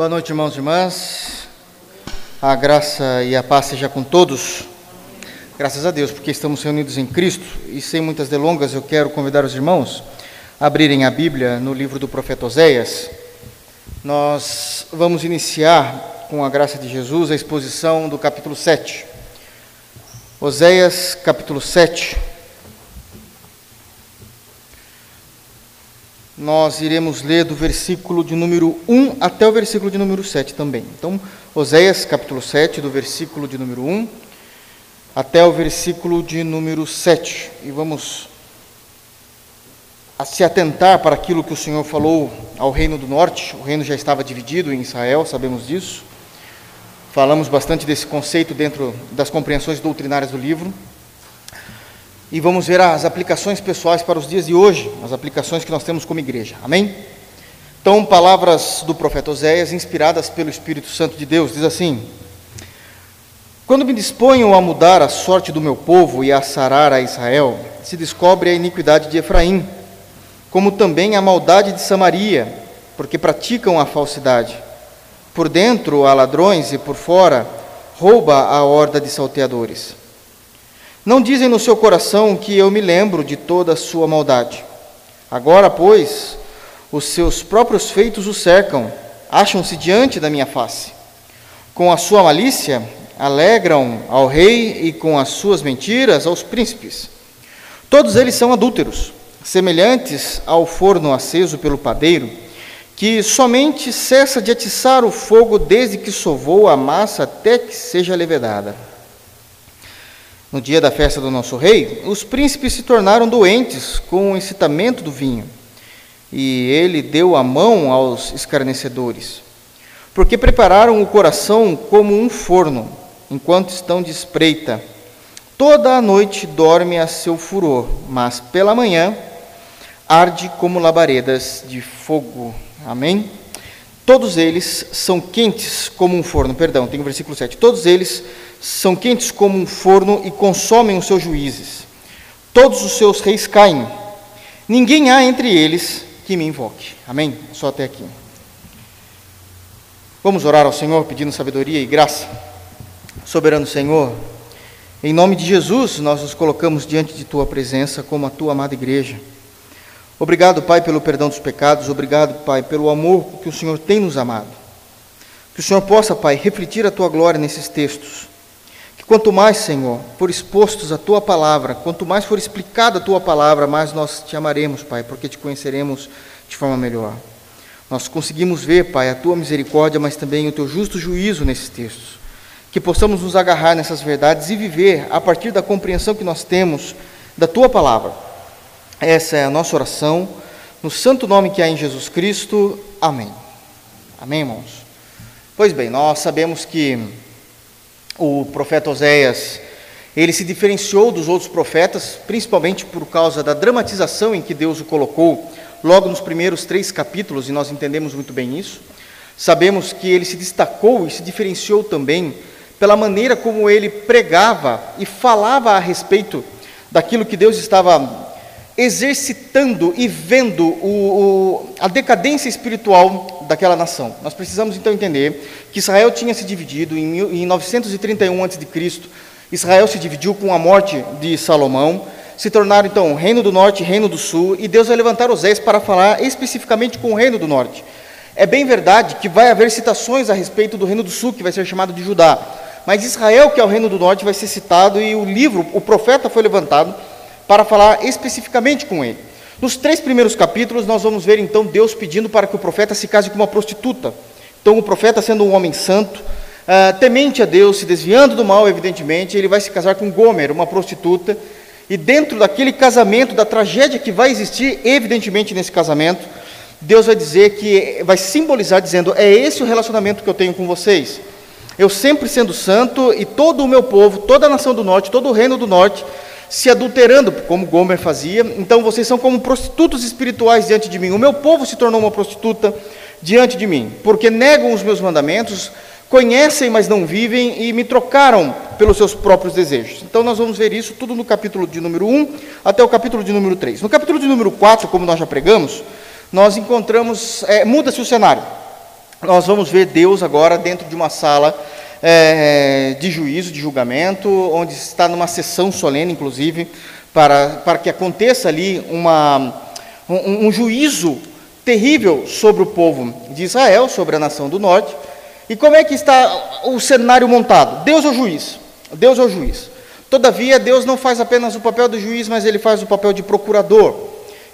Boa noite, irmãos e irmãs. A graça e a paz seja com todos. Graças a Deus, porque estamos reunidos em Cristo. E sem muitas delongas, eu quero convidar os irmãos a abrirem a Bíblia no livro do profeta Oséias. Nós vamos iniciar, com a graça de Jesus, a exposição do capítulo 7. Oséias, capítulo 7. Nós iremos ler do versículo de número 1 até o versículo de número 7 também. Então, Oséias, capítulo 7, do versículo de número 1 até o versículo de número 7. E vamos se atentar para aquilo que o Senhor falou ao reino do norte. O reino já estava dividido em Israel, sabemos disso. Falamos bastante desse conceito dentro das compreensões doutrinárias do livro e vamos ver as aplicações pessoais para os dias de hoje, as aplicações que nós temos como igreja. Amém? Então, palavras do profeta Oséias, inspiradas pelo Espírito Santo de Deus, diz assim: Quando me disponho a mudar a sorte do meu povo e a sarar a Israel, se descobre a iniquidade de Efraim, como também a maldade de Samaria, porque praticam a falsidade. Por dentro há ladrões e por fora rouba a horda de salteadores. Não dizem no seu coração que eu me lembro de toda a sua maldade. Agora, pois, os seus próprios feitos o cercam, acham-se diante da minha face. Com a sua malícia, alegram ao rei e com as suas mentiras aos príncipes. Todos eles são adúlteros, semelhantes ao forno aceso pelo padeiro, que somente cessa de atiçar o fogo desde que sovou a massa até que seja levedada. No dia da festa do nosso rei, os príncipes se tornaram doentes com o incitamento do vinho, e ele deu a mão aos escarnecedores, porque prepararam o coração como um forno, enquanto estão de espreita. Toda a noite dorme a seu furor, mas pela manhã arde como labaredas de fogo. Amém? Todos eles são quentes como um forno. Perdão, tem o versículo 7. Todos eles são quentes como um forno e consomem os seus juízes. Todos os seus reis caem. Ninguém há entre eles que me invoque. Amém? Só até aqui. Vamos orar ao Senhor pedindo sabedoria e graça. Soberano Senhor, em nome de Jesus, nós nos colocamos diante de tua presença como a tua amada igreja. Obrigado, Pai, pelo perdão dos pecados. Obrigado, Pai, pelo amor que o Senhor tem nos amado. Que o Senhor possa, Pai, refletir a tua glória nesses textos Quanto mais, Senhor, for expostos a tua palavra, quanto mais for explicada a tua palavra, mais nós te amaremos, Pai, porque te conheceremos de forma melhor. Nós conseguimos ver, Pai, a tua misericórdia, mas também o teu justo juízo nesses textos. Que possamos nos agarrar nessas verdades e viver a partir da compreensão que nós temos da tua palavra. Essa é a nossa oração, no santo nome que há em Jesus Cristo. Amém. Amém, irmãos? Pois bem, nós sabemos que o profeta Oséias, ele se diferenciou dos outros profetas, principalmente por causa da dramatização em que Deus o colocou, logo nos primeiros três capítulos, e nós entendemos muito bem isso. Sabemos que ele se destacou e se diferenciou também pela maneira como ele pregava e falava a respeito daquilo que Deus estava exercitando e vendo o, o, a decadência espiritual daquela nação. Nós precisamos então entender que Israel tinha se dividido em, em 931 a.C. Israel se dividiu com a morte de Salomão, se tornaram então reino do norte e reino do sul, e Deus vai levantar Osés para falar especificamente com o reino do norte. É bem verdade que vai haver citações a respeito do reino do sul, que vai ser chamado de Judá, mas Israel, que é o reino do norte, vai ser citado, e o livro, o profeta foi levantado para falar especificamente com ele. Nos três primeiros capítulos, nós vamos ver então Deus pedindo para que o profeta se case com uma prostituta. Então, o profeta, sendo um homem santo, uh, temente a Deus, se desviando do mal, evidentemente, ele vai se casar com Gomer, uma prostituta, e dentro daquele casamento, da tragédia que vai existir, evidentemente, nesse casamento, Deus vai dizer que, vai simbolizar dizendo: é esse o relacionamento que eu tenho com vocês. Eu sempre sendo santo e todo o meu povo, toda a nação do norte, todo o reino do norte, se adulterando, como Gomer fazia. Então vocês são como prostitutos espirituais diante de mim. O meu povo se tornou uma prostituta diante de mim, porque negam os meus mandamentos, conhecem, mas não vivem e me trocaram pelos seus próprios desejos. Então nós vamos ver isso tudo no capítulo de número 1 até o capítulo de número 3. No capítulo de número 4, como nós já pregamos, nós encontramos, é, muda-se o cenário. nós vamos ver Deus agora dentro de uma sala é, de juízo, de julgamento, onde está numa sessão solene, inclusive, para, para que aconteça ali uma, um, um juízo terrível sobre o povo de Israel, sobre a nação do norte. E como é que está o cenário montado? Deus é o juiz. Deus é o juiz. Todavia, Deus não faz apenas o papel do juiz, mas ele faz o papel de procurador.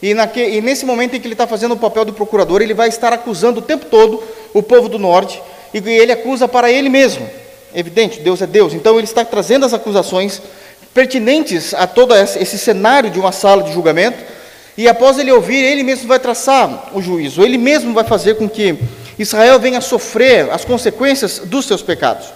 E, naque, e nesse momento em que ele está fazendo o papel do procurador, ele vai estar acusando o tempo todo o povo do norte, e ele acusa para ele mesmo. Evidente, Deus é Deus. Então ele está trazendo as acusações pertinentes a todo esse cenário de uma sala de julgamento, e após ele ouvir, ele mesmo vai traçar o juízo, ele mesmo vai fazer com que Israel venha sofrer as consequências dos seus pecados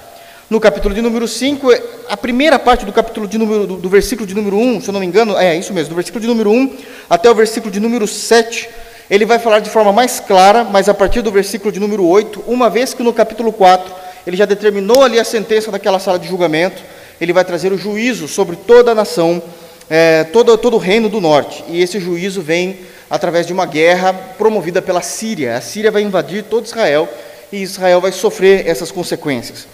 no capítulo de número 5, a primeira parte do capítulo de número, do, do, versículo de número 1, se eu não me engano, é isso mesmo, do versículo de número 1 até o versículo de número 7, ele vai falar de forma mais clara, mas a partir do versículo de número 8, uma vez que no capítulo 4 ele já determinou ali a sentença daquela sala de julgamento, ele vai trazer o juízo sobre toda a nação, é, todo, todo o reino do norte, e esse juízo vem através de uma guerra promovida pela Síria. A Síria vai invadir todo Israel e Israel vai sofrer essas consequências.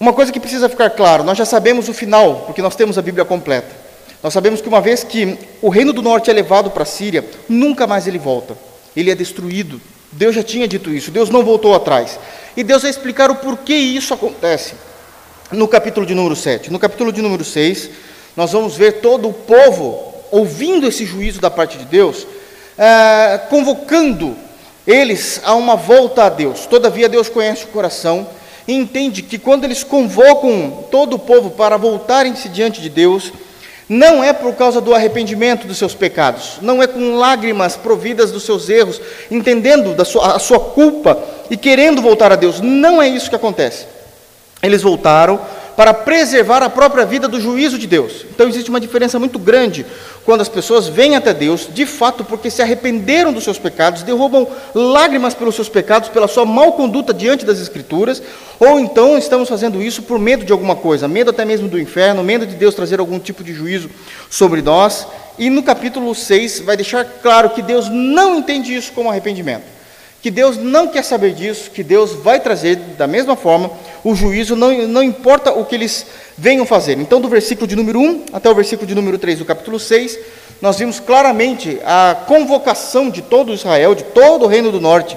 Uma coisa que precisa ficar claro: nós já sabemos o final, porque nós temos a Bíblia completa. Nós sabemos que uma vez que o reino do norte é levado para a Síria, nunca mais ele volta. Ele é destruído. Deus já tinha dito isso, Deus não voltou atrás. E Deus vai explicar o porquê isso acontece no capítulo de número 7. No capítulo de número 6, nós vamos ver todo o povo ouvindo esse juízo da parte de Deus, é, convocando eles a uma volta a Deus. Todavia, Deus conhece o coração e entende que quando eles convocam todo o povo para voltarem-se diante de Deus, não é por causa do arrependimento dos seus pecados, não é com lágrimas providas dos seus erros, entendendo da sua, a sua culpa e querendo voltar a Deus. Não é isso que acontece. Eles voltaram para preservar a própria vida do juízo de Deus. Então existe uma diferença muito grande quando as pessoas vêm até Deus, de fato, porque se arrependeram dos seus pecados, derrubam lágrimas pelos seus pecados, pela sua mal conduta diante das Escrituras, ou então estamos fazendo isso por medo de alguma coisa, medo até mesmo do inferno, medo de Deus trazer algum tipo de juízo sobre nós. E no capítulo 6 vai deixar claro que Deus não entende isso como arrependimento que Deus não quer saber disso, que Deus vai trazer da mesma forma o juízo, não, não importa o que eles venham fazer. Então, do versículo de número 1 até o versículo de número 3 do capítulo 6, nós vimos claramente a convocação de todo Israel, de todo o reino do norte,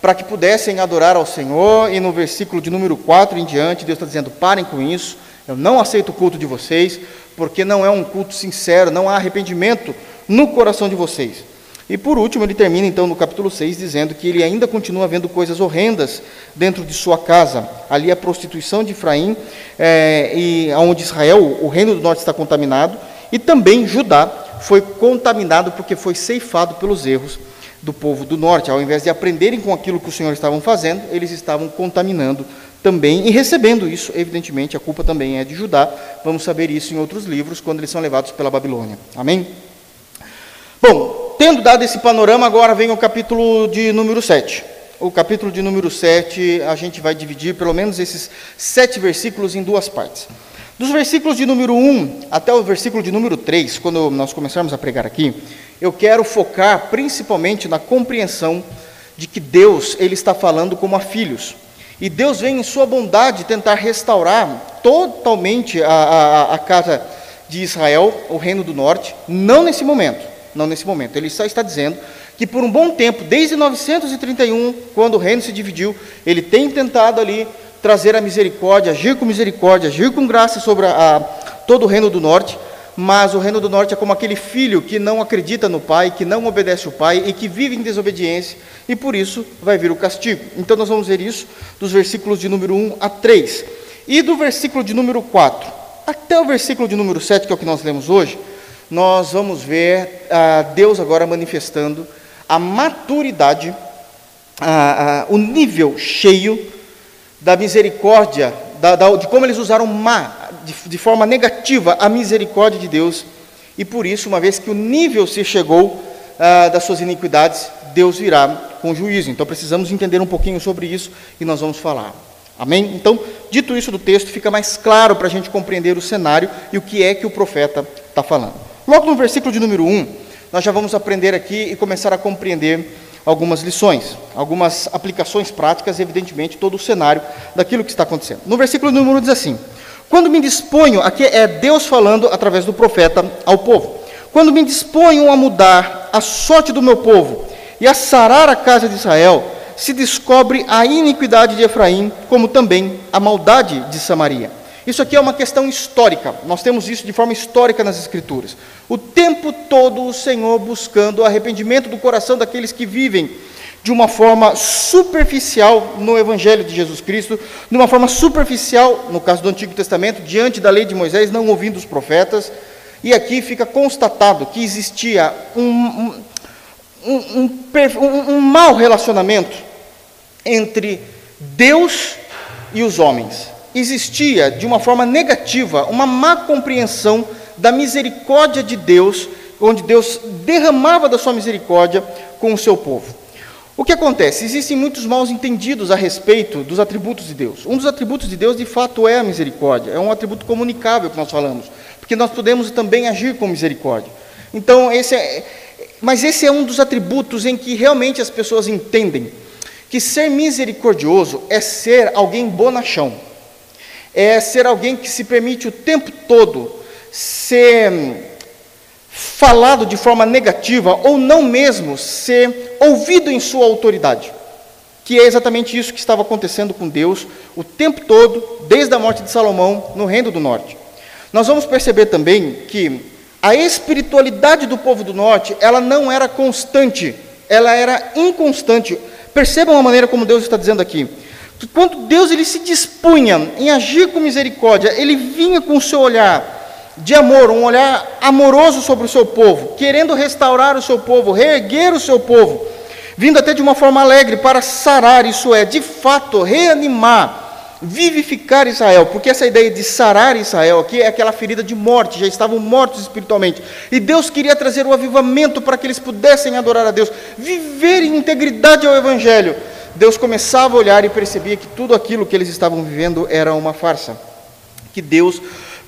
para que pudessem adorar ao Senhor, e no versículo de número 4 em diante, Deus está dizendo: parem com isso, eu não aceito o culto de vocês, porque não é um culto sincero, não há arrependimento no coração de vocês. E por último, ele termina então no capítulo 6 dizendo que ele ainda continua vendo coisas horrendas dentro de sua casa. Ali a prostituição de Efraim, é, e onde Israel, o reino do norte, está contaminado, e também Judá foi contaminado porque foi ceifado pelos erros do povo do norte. Ao invés de aprenderem com aquilo que o Senhor estavam fazendo, eles estavam contaminando também e recebendo isso. Evidentemente, a culpa também é de Judá. Vamos saber isso em outros livros quando eles são levados pela Babilônia. Amém? Bom, Tendo dado esse panorama, agora vem o capítulo de número 7. O capítulo de número 7, a gente vai dividir pelo menos esses sete versículos em duas partes. Dos versículos de número 1 até o versículo de número 3, quando nós começarmos a pregar aqui, eu quero focar principalmente na compreensão de que Deus ele está falando como a filhos. E Deus vem em sua bondade tentar restaurar totalmente a, a, a casa de Israel, o reino do norte, não nesse momento, não nesse momento. Ele só está dizendo que por um bom tempo, desde 931, quando o reino se dividiu, ele tem tentado ali trazer a misericórdia, agir com misericórdia, agir com graça sobre a, a, todo o reino do norte, mas o reino do norte é como aquele filho que não acredita no pai, que não obedece o pai e que vive em desobediência, e por isso vai vir o castigo. Então nós vamos ver isso dos versículos de número 1 a 3. E do versículo de número 4 até o versículo de número 7, que é o que nós lemos hoje, nós vamos ver ah, Deus agora manifestando a maturidade, ah, ah, o nível cheio da misericórdia, da, da, de como eles usaram má, de, de, forma negativa a misericórdia de Deus, e por isso, uma vez que o nível se chegou ah, das suas iniquidades, Deus virá com juízo. Então precisamos entender um pouquinho sobre isso e nós vamos falar. Amém? Então, dito isso do texto, fica mais claro para a gente compreender o cenário e o que é que o profeta está falando. Logo no versículo de número 1, nós já vamos aprender aqui e começar a compreender algumas lições, algumas aplicações práticas evidentemente, todo o cenário daquilo que está acontecendo. No versículo número diz assim: Quando me disponho, aqui é Deus falando através do profeta ao povo, quando me disponho a mudar a sorte do meu povo e a sarar a casa de Israel, se descobre a iniquidade de Efraim, como também a maldade de Samaria. Isso aqui é uma questão histórica, nós temos isso de forma histórica nas Escrituras. O tempo todo o Senhor buscando o arrependimento do coração daqueles que vivem de uma forma superficial no Evangelho de Jesus Cristo, de uma forma superficial, no caso do Antigo Testamento, diante da lei de Moisés, não ouvindo os profetas. E aqui fica constatado que existia um, um, um, um mau relacionamento entre Deus e os homens existia de uma forma negativa uma má compreensão da misericórdia de Deus, onde Deus derramava da sua misericórdia com o seu povo. O que acontece? Existem muitos maus entendidos a respeito dos atributos de Deus. Um dos atributos de Deus, de fato, é a misericórdia. É um atributo comunicável que nós falamos, porque nós podemos também agir com misericórdia. Então, esse é, mas esse é um dos atributos em que realmente as pessoas entendem que ser misericordioso é ser alguém bonachão é ser alguém que se permite o tempo todo ser falado de forma negativa ou não mesmo ser ouvido em sua autoridade. Que é exatamente isso que estava acontecendo com Deus o tempo todo, desde a morte de Salomão no Reino do Norte. Nós vamos perceber também que a espiritualidade do povo do norte, ela não era constante, ela era inconstante. Percebam a maneira como Deus está dizendo aqui quando Deus ele se dispunha em agir com misericórdia, ele vinha com o seu olhar de amor, um olhar amoroso sobre o seu povo, querendo restaurar o seu povo, reerguer o seu povo, vindo até de uma forma alegre para sarar, isso é, de fato, reanimar, vivificar Israel, porque essa ideia de sarar Israel aqui é aquela ferida de morte, já estavam mortos espiritualmente, e Deus queria trazer o avivamento para que eles pudessem adorar a Deus, viver em integridade ao Evangelho, Deus começava a olhar e percebia que tudo aquilo que eles estavam vivendo era uma farsa. Que Deus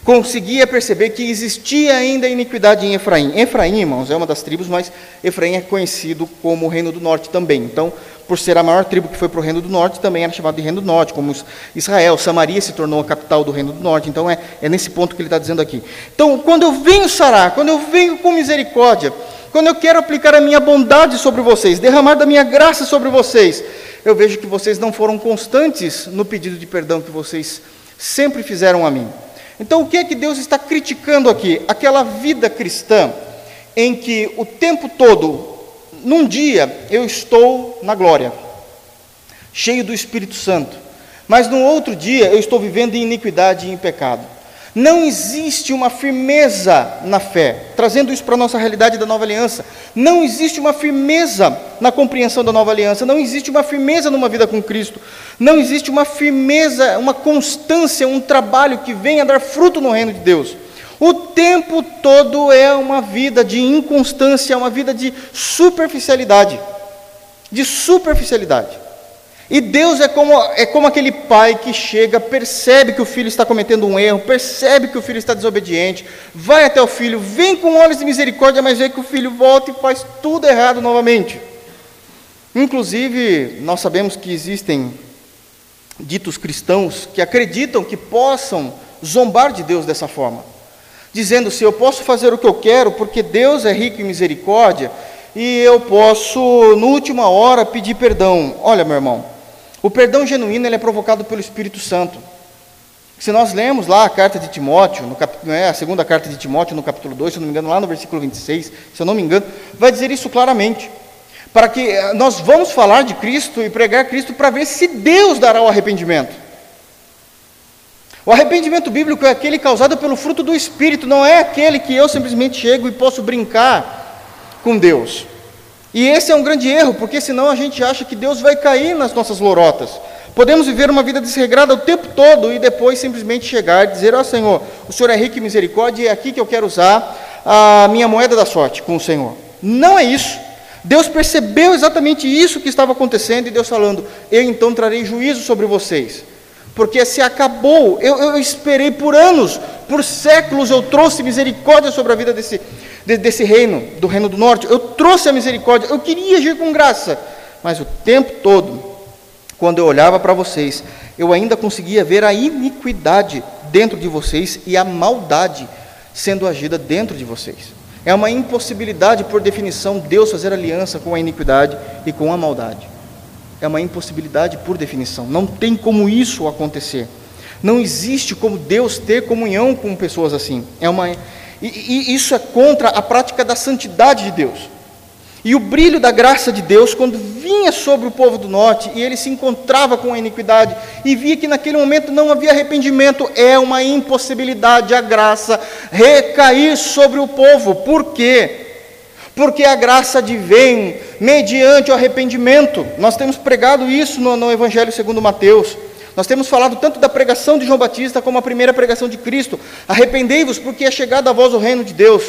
conseguia perceber que existia ainda iniquidade em Efraim. Efraim, irmãos, é uma das tribos, mas Efraim é conhecido como o Reino do Norte também. Então, por ser a maior tribo que foi para o Reino do Norte, também era chamado de Reino do Norte, como Israel. Samaria se tornou a capital do Reino do Norte. Então, é, é nesse ponto que ele está dizendo aqui. Então, quando eu venho sarar, quando eu venho com misericórdia, quando eu quero aplicar a minha bondade sobre vocês, derramar da minha graça sobre vocês, eu vejo que vocês não foram constantes no pedido de perdão que vocês sempre fizeram a mim. Então, o que é que Deus está criticando aqui? Aquela vida cristã em que o tempo todo, num dia, eu estou na glória, cheio do Espírito Santo, mas no outro dia eu estou vivendo em iniquidade e em pecado. Não existe uma firmeza na fé, trazendo isso para a nossa realidade da nova aliança. Não existe uma firmeza na compreensão da nova aliança, não existe uma firmeza numa vida com Cristo, não existe uma firmeza, uma constância, um trabalho que venha dar fruto no reino de Deus. O tempo todo é uma vida de inconstância, uma vida de superficialidade. De superficialidade. E Deus é como, é como aquele pai que chega, percebe que o filho está cometendo um erro, percebe que o filho está desobediente, vai até o filho, vem com olhos de misericórdia, mas vê que o filho volta e faz tudo errado novamente. Inclusive, nós sabemos que existem ditos cristãos que acreditam que possam zombar de Deus dessa forma, dizendo: se eu posso fazer o que eu quero, porque Deus é rico em misericórdia, e eu posso, no última hora, pedir perdão. Olha, meu irmão, o perdão genuíno é provocado pelo Espírito Santo. Se nós lemos lá a carta de Timóteo, no cap... é, a segunda carta de Timóteo, no capítulo 2, se eu não me engano, lá no versículo 26, se eu não me engano, vai dizer isso claramente. Para que eh, nós vamos falar de Cristo e pregar Cristo para ver se Deus dará o arrependimento. O arrependimento bíblico é aquele causado pelo fruto do Espírito, não é aquele que eu simplesmente chego e posso brincar com Deus. E esse é um grande erro, porque senão a gente acha que Deus vai cair nas nossas lorotas. Podemos viver uma vida desregrada o tempo todo e depois simplesmente chegar e dizer: Ó oh, Senhor, o Senhor é rico em misericórdia e é aqui que eu quero usar a minha moeda da sorte com o Senhor. Não é isso. Deus percebeu exatamente isso que estava acontecendo e Deus falando: Eu então trarei juízo sobre vocês. Porque se acabou, eu, eu esperei por anos, por séculos, eu trouxe misericórdia sobre a vida desse, de, desse reino, do reino do norte. Eu trouxe a misericórdia, eu queria agir com graça, mas o tempo todo, quando eu olhava para vocês, eu ainda conseguia ver a iniquidade dentro de vocês e a maldade sendo agida dentro de vocês. É uma impossibilidade, por definição, Deus fazer aliança com a iniquidade e com a maldade. É uma impossibilidade por definição. Não tem como isso acontecer. Não existe como Deus ter comunhão com pessoas assim. É uma, e, e isso é contra a prática da santidade de Deus. E o brilho da graça de Deus, quando vinha sobre o povo do norte e ele se encontrava com a iniquidade e via que naquele momento não havia arrependimento, é uma impossibilidade a graça recair sobre o povo. Por quê? Porque a graça advém mediante o arrependimento. Nós temos pregado isso no, no Evangelho segundo Mateus. Nós temos falado tanto da pregação de João Batista como a primeira pregação de Cristo. Arrependei-vos, porque é chegado a vós o reino de Deus.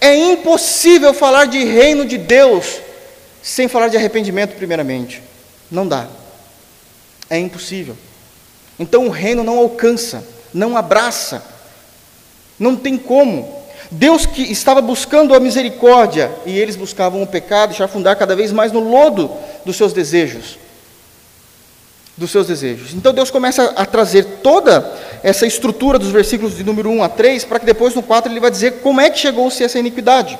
É impossível falar de reino de Deus sem falar de arrependimento, primeiramente. Não dá. É impossível. Então o reino não alcança, não abraça, não tem como. Deus que estava buscando a misericórdia e eles buscavam o pecado e afundar cada vez mais no lodo dos seus desejos. Dos seus desejos. Então Deus começa a trazer toda essa estrutura dos versículos de número 1 a 3, para que depois no 4 ele vai dizer como é que chegou-se essa iniquidade.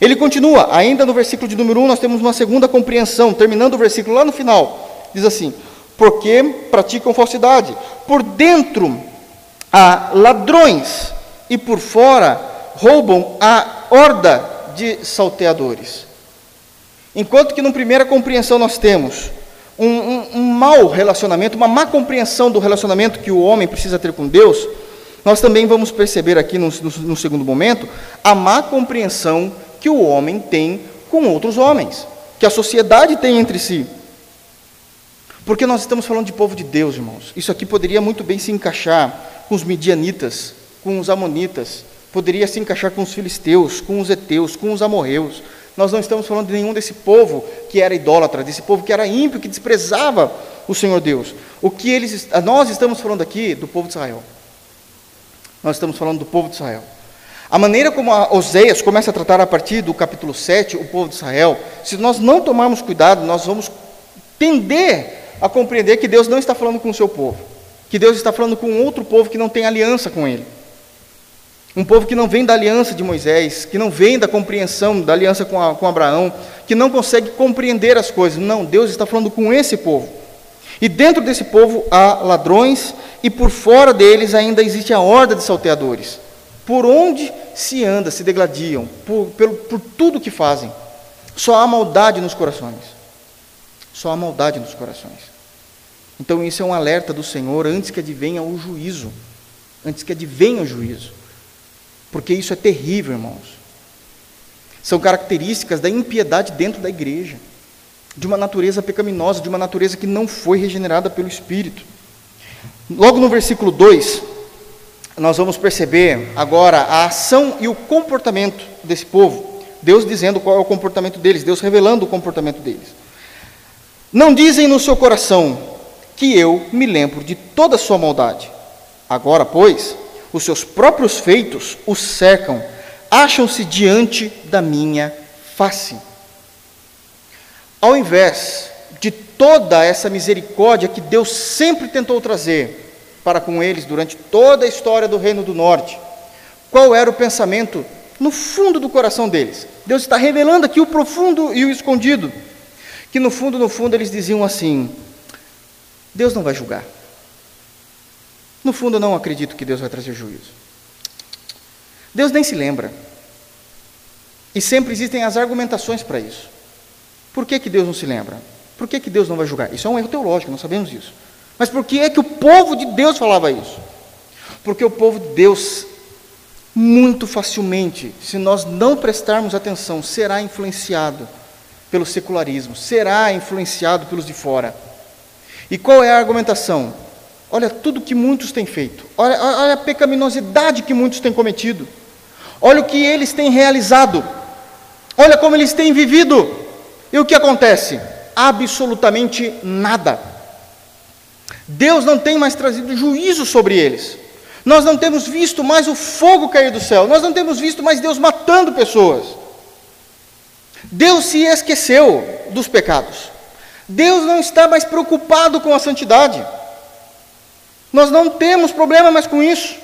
Ele continua, ainda no versículo de número 1, nós temos uma segunda compreensão, terminando o versículo lá no final. Diz assim: Porque praticam falsidade. Por dentro há ladrões, e por fora roubam a horda de salteadores. Enquanto que, na primeira compreensão, nós temos um, um, um mau relacionamento, uma má compreensão do relacionamento que o homem precisa ter com Deus, nós também vamos perceber aqui no, no, no segundo momento a má compreensão que o homem tem com outros homens, que a sociedade tem entre si. Porque nós estamos falando de povo de Deus, irmãos. Isso aqui poderia muito bem se encaixar com os midianitas, com os amonitas, poderia se encaixar com os filisteus, com os heteus, com os amorreus, nós não estamos falando de nenhum desse povo que era idólatra, desse povo que era ímpio, que desprezava o Senhor Deus. O que eles, nós estamos falando aqui do povo de Israel. Nós estamos falando do povo de Israel. A maneira como a Oséias começa a tratar a partir do capítulo 7 o povo de Israel, se nós não tomarmos cuidado, nós vamos tender a compreender que Deus não está falando com o seu povo, que Deus está falando com outro povo que não tem aliança com ele. Um povo que não vem da aliança de Moisés, que não vem da compreensão da aliança com, a, com Abraão, que não consegue compreender as coisas. Não, Deus está falando com esse povo. E dentro desse povo há ladrões, e por fora deles ainda existe a horda de salteadores. Por onde se anda, se degladiam, por, por, por tudo que fazem. Só há maldade nos corações. Só há maldade nos corações. Então, isso é um alerta do Senhor antes que advenha o juízo. Antes que advenha o juízo. Porque isso é terrível, irmãos. São características da impiedade dentro da igreja, de uma natureza pecaminosa, de uma natureza que não foi regenerada pelo Espírito. Logo no versículo 2, nós vamos perceber agora a ação e o comportamento desse povo. Deus dizendo qual é o comportamento deles, Deus revelando o comportamento deles. Não dizem no seu coração que eu me lembro de toda a sua maldade. Agora, pois, os seus próprios feitos os cercam, acham-se diante da minha face. Ao invés de toda essa misericórdia que Deus sempre tentou trazer para com eles durante toda a história do Reino do Norte, qual era o pensamento no fundo do coração deles? Deus está revelando aqui o profundo e o escondido. Que no fundo, no fundo, eles diziam assim: Deus não vai julgar. No fundo, eu não acredito que Deus vai trazer juízo. Deus nem se lembra. E sempre existem as argumentações para isso. Por que, que Deus não se lembra? Por que, que Deus não vai julgar? Isso é um erro teológico, nós sabemos isso. Mas por que é que o povo de Deus falava isso? Porque o povo de Deus, muito facilmente, se nós não prestarmos atenção, será influenciado pelo secularismo, será influenciado pelos de fora. E qual é a argumentação? Olha tudo que muitos têm feito. Olha, olha, a pecaminosidade que muitos têm cometido. Olha o que eles têm realizado. Olha como eles têm vivido. E o que acontece? Absolutamente nada. Deus não tem mais trazido juízo sobre eles. Nós não temos visto mais o fogo cair do céu, nós não temos visto mais Deus matando pessoas. Deus se esqueceu dos pecados. Deus não está mais preocupado com a santidade. Nós não temos problema mais com isso.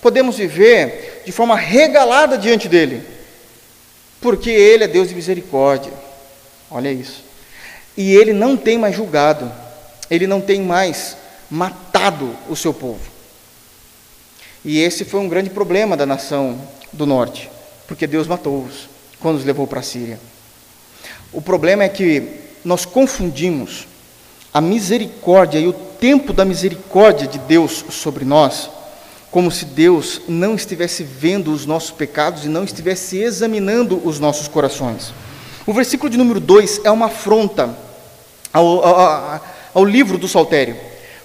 Podemos viver de forma regalada diante dele, porque ele é Deus de misericórdia. Olha isso. E ele não tem mais julgado, ele não tem mais matado o seu povo. E esse foi um grande problema da nação do norte, porque Deus matou-os quando os levou para a Síria. O problema é que nós confundimos a misericórdia e o tempo da misericórdia de Deus sobre nós, como se Deus não estivesse vendo os nossos pecados e não estivesse examinando os nossos corações. O versículo de número 2 é uma afronta ao, ao, ao livro do Saltério,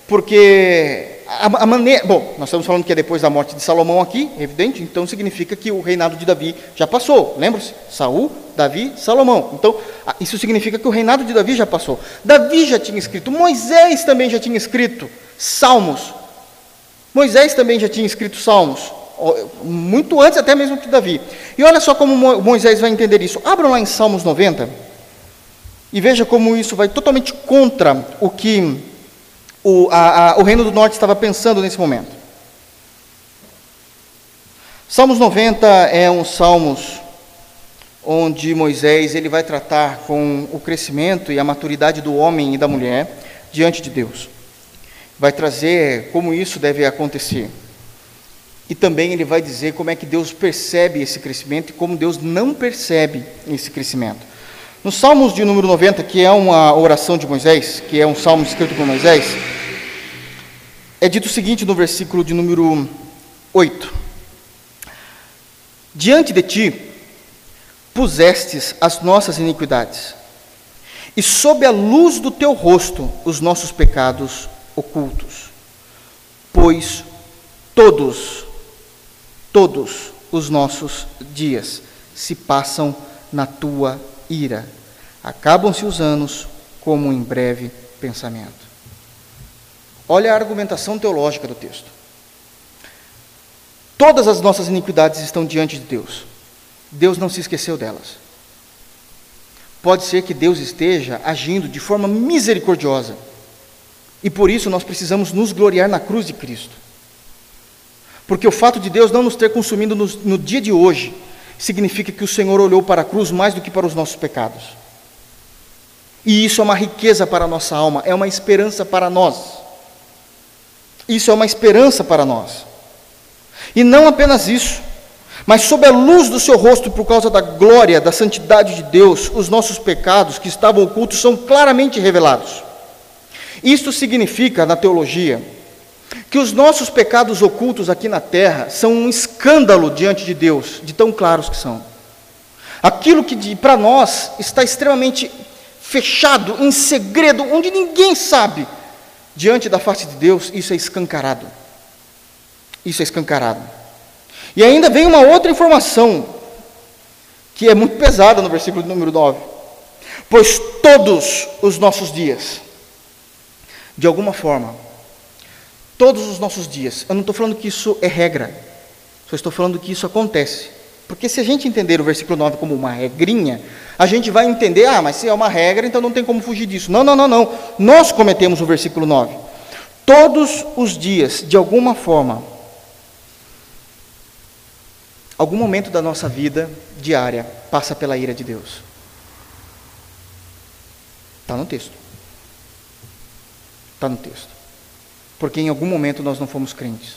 porque a, a, maneira. Bom, nós estamos falando que é depois da morte de Salomão aqui, evidente, então significa que o reinado de Davi já passou. Lembra-se? Saul, Davi, Salomão. Então, isso significa que o reinado de Davi já passou. Davi já tinha escrito, Moisés também já tinha escrito Salmos. Moisés também já tinha escrito Salmos, muito antes até mesmo que Davi. E olha só como Moisés vai entender isso. Abram lá em Salmos 90 e veja como isso vai totalmente contra o que o, a, a, o Reino do Norte estava pensando nesse momento. Salmos 90 é um salmos onde Moisés ele vai tratar com o crescimento e a maturidade do homem e da mulher diante de Deus. Vai trazer como isso deve acontecer. E também ele vai dizer como é que Deus percebe esse crescimento e como Deus não percebe esse crescimento. No Salmos de número 90, que é uma oração de Moisés, que é um salmo escrito por Moisés, é dito o seguinte no versículo de número 8: Diante de ti pusestes as nossas iniquidades, e sob a luz do teu rosto os nossos pecados ocultos. Pois todos, todos os nossos dias se passam na tua ira. Acabam-se os anos como em breve pensamento. Olha a argumentação teológica do texto. Todas as nossas iniquidades estão diante de Deus. Deus não se esqueceu delas. Pode ser que Deus esteja agindo de forma misericordiosa. E por isso nós precisamos nos gloriar na cruz de Cristo. Porque o fato de Deus não nos ter consumido no, no dia de hoje significa que o Senhor olhou para a cruz mais do que para os nossos pecados. E isso é uma riqueza para a nossa alma, é uma esperança para nós. Isso é uma esperança para nós. E não apenas isso, mas sob a luz do seu rosto, por causa da glória, da santidade de Deus, os nossos pecados que estavam ocultos são claramente revelados. Isto significa, na teologia, que os nossos pecados ocultos aqui na terra são um escândalo diante de Deus, de tão claros que são. Aquilo que para nós está extremamente fechado, em segredo, onde ninguém sabe, diante da face de Deus, isso é escancarado. Isso é escancarado. E ainda vem uma outra informação, que é muito pesada no versículo número 9. Pois todos os nossos dias, de alguma forma, todos os nossos dias, eu não estou falando que isso é regra, só estou falando que isso acontece. Porque se a gente entender o versículo 9 como uma regrinha, a gente vai entender, ah, mas se é uma regra, então não tem como fugir disso. Não, não, não, não. Nós cometemos o versículo 9. Todos os dias, de alguma forma, algum momento da nossa vida diária passa pela ira de Deus. Está no texto. Está no texto. Porque em algum momento nós não fomos crentes.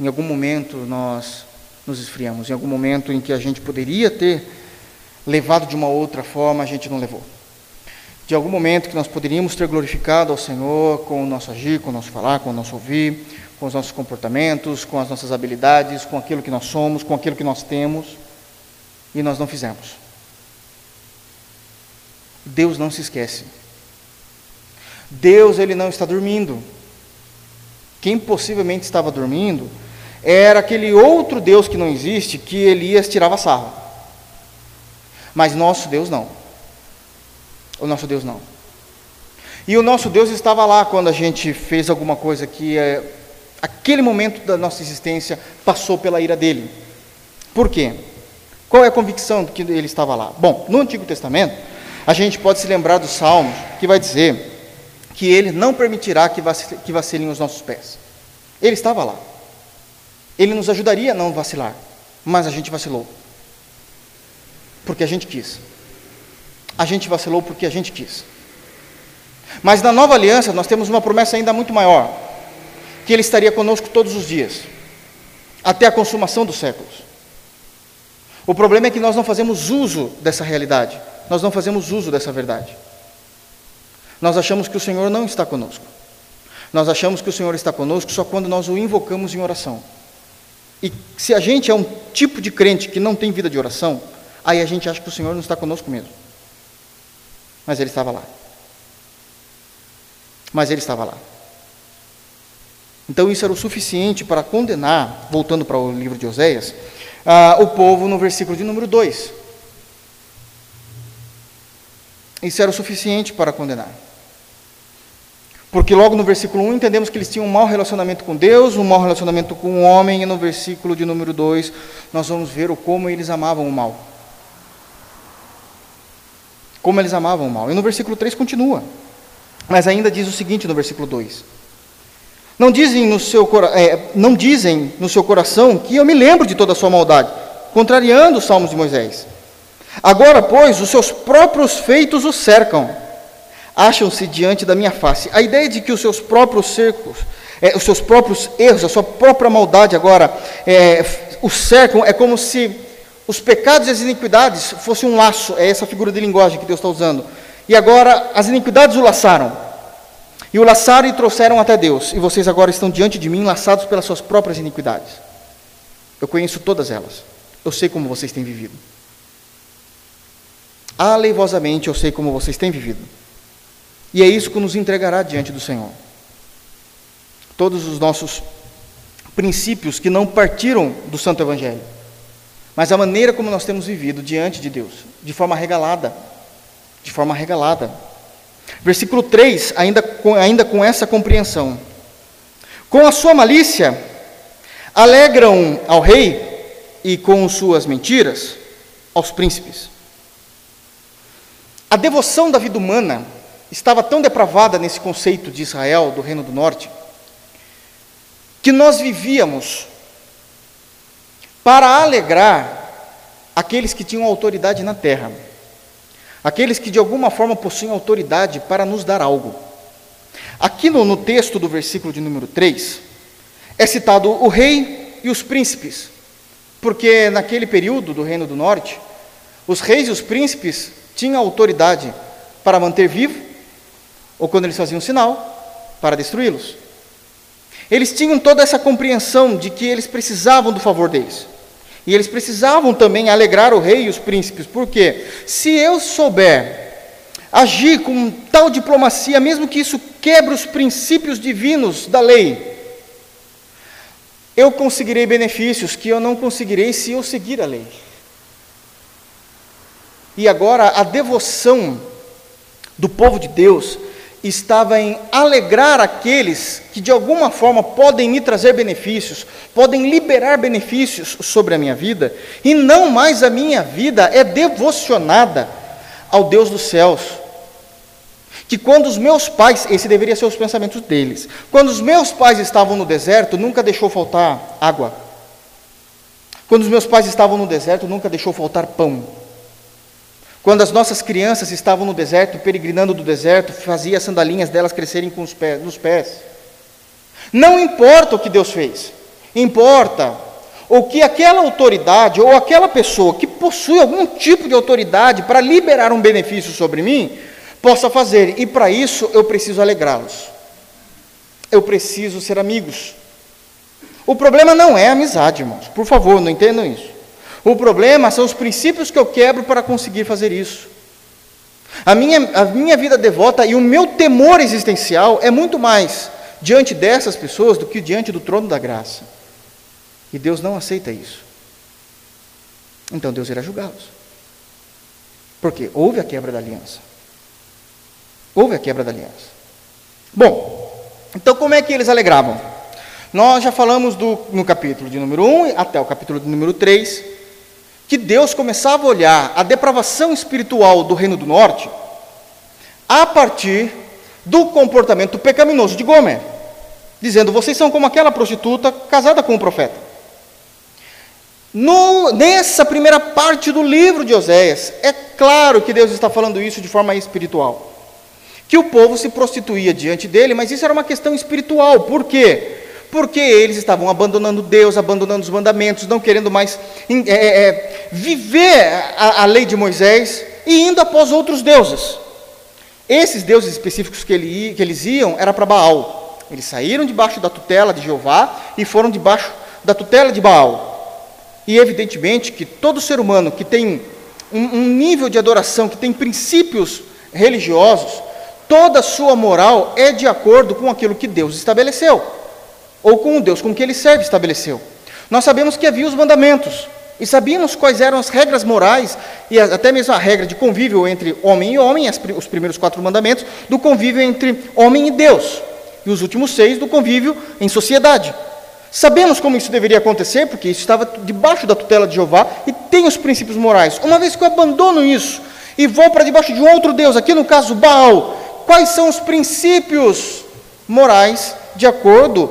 Em algum momento nós nos esfriamos. Em algum momento em que a gente poderia ter levado de uma outra forma, a gente não levou. De algum momento que nós poderíamos ter glorificado ao Senhor com o nosso agir, com o nosso falar, com o nosso ouvir, com os nossos comportamentos, com as nossas habilidades, com aquilo que nós somos, com aquilo que nós temos, e nós não fizemos. Deus não se esquece. Deus ele não está dormindo. Quem possivelmente estava dormindo era aquele outro Deus que não existe, que Elias tirava sarro. Mas nosso Deus não. O nosso Deus não. E o nosso Deus estava lá quando a gente fez alguma coisa que é, Aquele momento da nossa existência passou pela ira dele. Por quê? Qual é a convicção de que ele estava lá? Bom, no Antigo Testamento, a gente pode se lembrar dos Salmos, que vai dizer que ele não permitirá que vacilem os nossos pés. Ele estava lá. Ele nos ajudaria a não vacilar, mas a gente vacilou. Porque a gente quis. A gente vacilou porque a gente quis. Mas na nova aliança nós temos uma promessa ainda muito maior: que Ele estaria conosco todos os dias, até a consumação dos séculos. O problema é que nós não fazemos uso dessa realidade, nós não fazemos uso dessa verdade. Nós achamos que o Senhor não está conosco. Nós achamos que o Senhor está conosco só quando nós o invocamos em oração. E se a gente é um tipo de crente que não tem vida de oração, aí a gente acha que o Senhor não está conosco mesmo. Mas ele estava lá. Mas ele estava lá. Então isso era o suficiente para condenar, voltando para o livro de Oséias, uh, o povo no versículo de número 2. Isso era o suficiente para condenar. Porque logo no versículo 1 entendemos que eles tinham um mau relacionamento com Deus, um mau relacionamento com o homem, e no versículo de número 2 nós vamos ver o como eles amavam o mal. Como eles amavam o mal. E no versículo 3 continua. Mas ainda diz o seguinte no versículo 2: Não dizem no seu, é, não dizem no seu coração que eu me lembro de toda a sua maldade, contrariando os salmos de Moisés. Agora, pois, os seus próprios feitos o cercam acham-se diante da minha face. A ideia de que os seus próprios cercos, é, os seus próprios erros, a sua própria maldade agora é, o cercam, é como se os pecados e as iniquidades fossem um laço, é essa figura de linguagem que Deus está usando. E agora as iniquidades o laçaram. E o laçaram e trouxeram até Deus. E vocês agora estão diante de mim, laçados pelas suas próprias iniquidades. Eu conheço todas elas. Eu sei como vocês têm vivido. Aleivosamente eu sei como vocês têm vivido. E é isso que nos entregará diante do Senhor. Todos os nossos princípios que não partiram do Santo Evangelho, mas a maneira como nós temos vivido diante de Deus, de forma regalada, de forma regalada. Versículo 3, ainda com, ainda com essa compreensão. Com a sua malícia, alegram ao rei e com suas mentiras aos príncipes. A devoção da vida humana estava tão depravada nesse conceito de Israel, do Reino do Norte, que nós vivíamos para alegrar aqueles que tinham autoridade na terra, aqueles que de alguma forma possuem autoridade para nos dar algo. Aqui no, no texto do versículo de número 3, é citado o rei e os príncipes, porque naquele período do Reino do Norte, os reis e os príncipes tinham autoridade para manter vivo ou quando eles faziam sinal para destruí-los. Eles tinham toda essa compreensão de que eles precisavam do favor deles. E eles precisavam também alegrar o rei e os príncipes, porque se eu souber agir com tal diplomacia, mesmo que isso quebre os princípios divinos da lei, eu conseguirei benefícios que eu não conseguirei se eu seguir a lei. E agora a devoção do povo de Deus estava em alegrar aqueles que de alguma forma podem me trazer benefícios, podem liberar benefícios sobre a minha vida, e não mais a minha vida é devocionada ao Deus dos céus. Que quando os meus pais, esse deveria ser os pensamentos deles, quando os meus pais estavam no deserto, nunca deixou faltar água. Quando os meus pais estavam no deserto, nunca deixou faltar pão. Quando as nossas crianças estavam no deserto, peregrinando do deserto, fazia as sandalinhas delas crescerem com os pés, nos pés. Não importa o que Deus fez, importa o que aquela autoridade ou aquela pessoa que possui algum tipo de autoridade para liberar um benefício sobre mim possa fazer, e para isso eu preciso alegrá-los. Eu preciso ser amigos. O problema não é amizade, irmãos. Por favor, não entendam isso. O problema são os princípios que eu quebro para conseguir fazer isso. A minha, a minha vida devota e o meu temor existencial é muito mais diante dessas pessoas do que diante do trono da graça. E Deus não aceita isso. Então Deus irá julgá-los. Porque houve a quebra da aliança. Houve a quebra da aliança. Bom, então como é que eles alegravam? Nós já falamos do, no capítulo de número 1 até o capítulo de número 3 que Deus começava a olhar a depravação espiritual do Reino do Norte a partir do comportamento pecaminoso de Gomer, dizendo: vocês são como aquela prostituta casada com o profeta. No, nessa primeira parte do livro de Oséias, é claro que Deus está falando isso de forma espiritual. Que o povo se prostituía diante dele, mas isso era uma questão espiritual. Por quê? Porque eles estavam abandonando Deus, abandonando os mandamentos, não querendo mais é, é, é, viver a, a lei de Moisés e indo após outros deuses. Esses deuses específicos que, ele, que eles iam era para Baal. Eles saíram debaixo da tutela de Jeová e foram debaixo da tutela de Baal. E evidentemente que todo ser humano que tem um, um nível de adoração, que tem princípios religiosos, toda sua moral é de acordo com aquilo que Deus estabeleceu, ou com o Deus com que ele serve estabeleceu. Nós sabemos que havia os mandamentos, e sabíamos quais eram as regras morais, e até mesmo a regra de convívio entre homem e homem, os primeiros quatro mandamentos, do convívio entre homem e Deus, e os últimos seis do convívio em sociedade. Sabemos como isso deveria acontecer, porque isso estava debaixo da tutela de Jeová e tem os princípios morais. Uma vez que eu abandono isso e vou para debaixo de outro Deus, aqui no caso Baal, quais são os princípios morais de acordo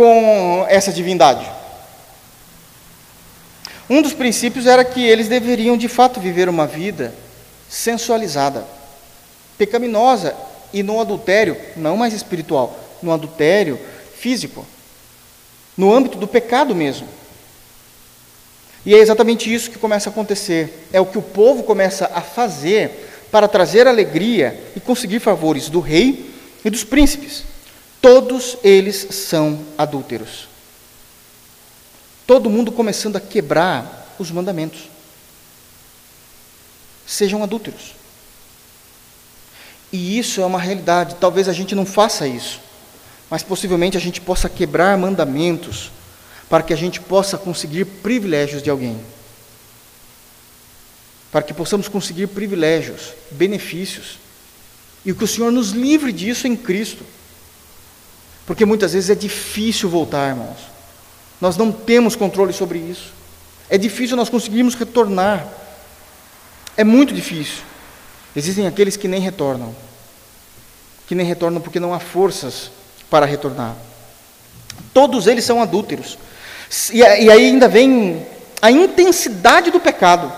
com essa divindade? Um dos princípios era que eles deveriam de fato viver uma vida sensualizada, pecaminosa e no adultério, não mais espiritual, no adultério físico no âmbito do pecado mesmo. E é exatamente isso que começa a acontecer. É o que o povo começa a fazer para trazer alegria e conseguir favores do rei e dos príncipes. Todos eles são adúlteros. Todo mundo começando a quebrar os mandamentos. Sejam adúlteros. E isso é uma realidade. Talvez a gente não faça isso mas possivelmente a gente possa quebrar mandamentos para que a gente possa conseguir privilégios de alguém. Para que possamos conseguir privilégios, benefícios. E que o Senhor nos livre disso em Cristo. Porque muitas vezes é difícil voltar, irmãos. Nós não temos controle sobre isso. É difícil nós conseguirmos retornar. É muito difícil. Existem aqueles que nem retornam. Que nem retornam porque não há forças para retornar. Todos eles são adúlteros. E, aí ainda vem a intensidade do pecado,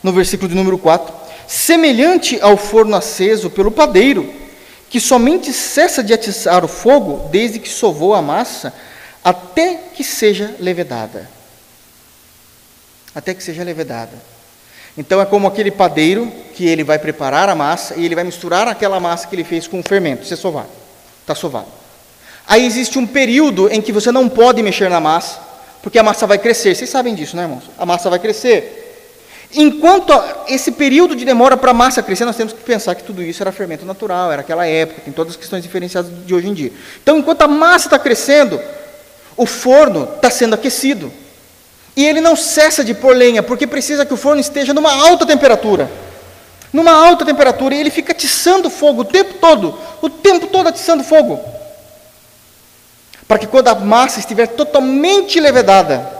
no versículo de número 4. Semelhante ao forno aceso pelo padeiro, que somente cessa de atiçar o fogo desde que sovou a massa, até que seja levedada. Até que seja levedada. Então é como aquele padeiro que ele vai preparar a massa e ele vai misturar aquela massa que ele fez com o fermento, é sovado, está sovado. Aí existe um período em que você não pode mexer na massa, porque a massa vai crescer. Vocês sabem disso, né, irmãos? A massa vai crescer. Enquanto esse período de demora para a massa crescer, nós temos que pensar que tudo isso era fermento natural, era aquela época, tem todas as questões diferenciadas de hoje em dia. Então, enquanto a massa está crescendo, o forno está sendo aquecido. E ele não cessa de pôr lenha, porque precisa que o forno esteja numa alta temperatura. Numa alta temperatura, e ele fica atiçando fogo o tempo todo, o tempo todo atiçando fogo para que quando a massa estiver totalmente levedada,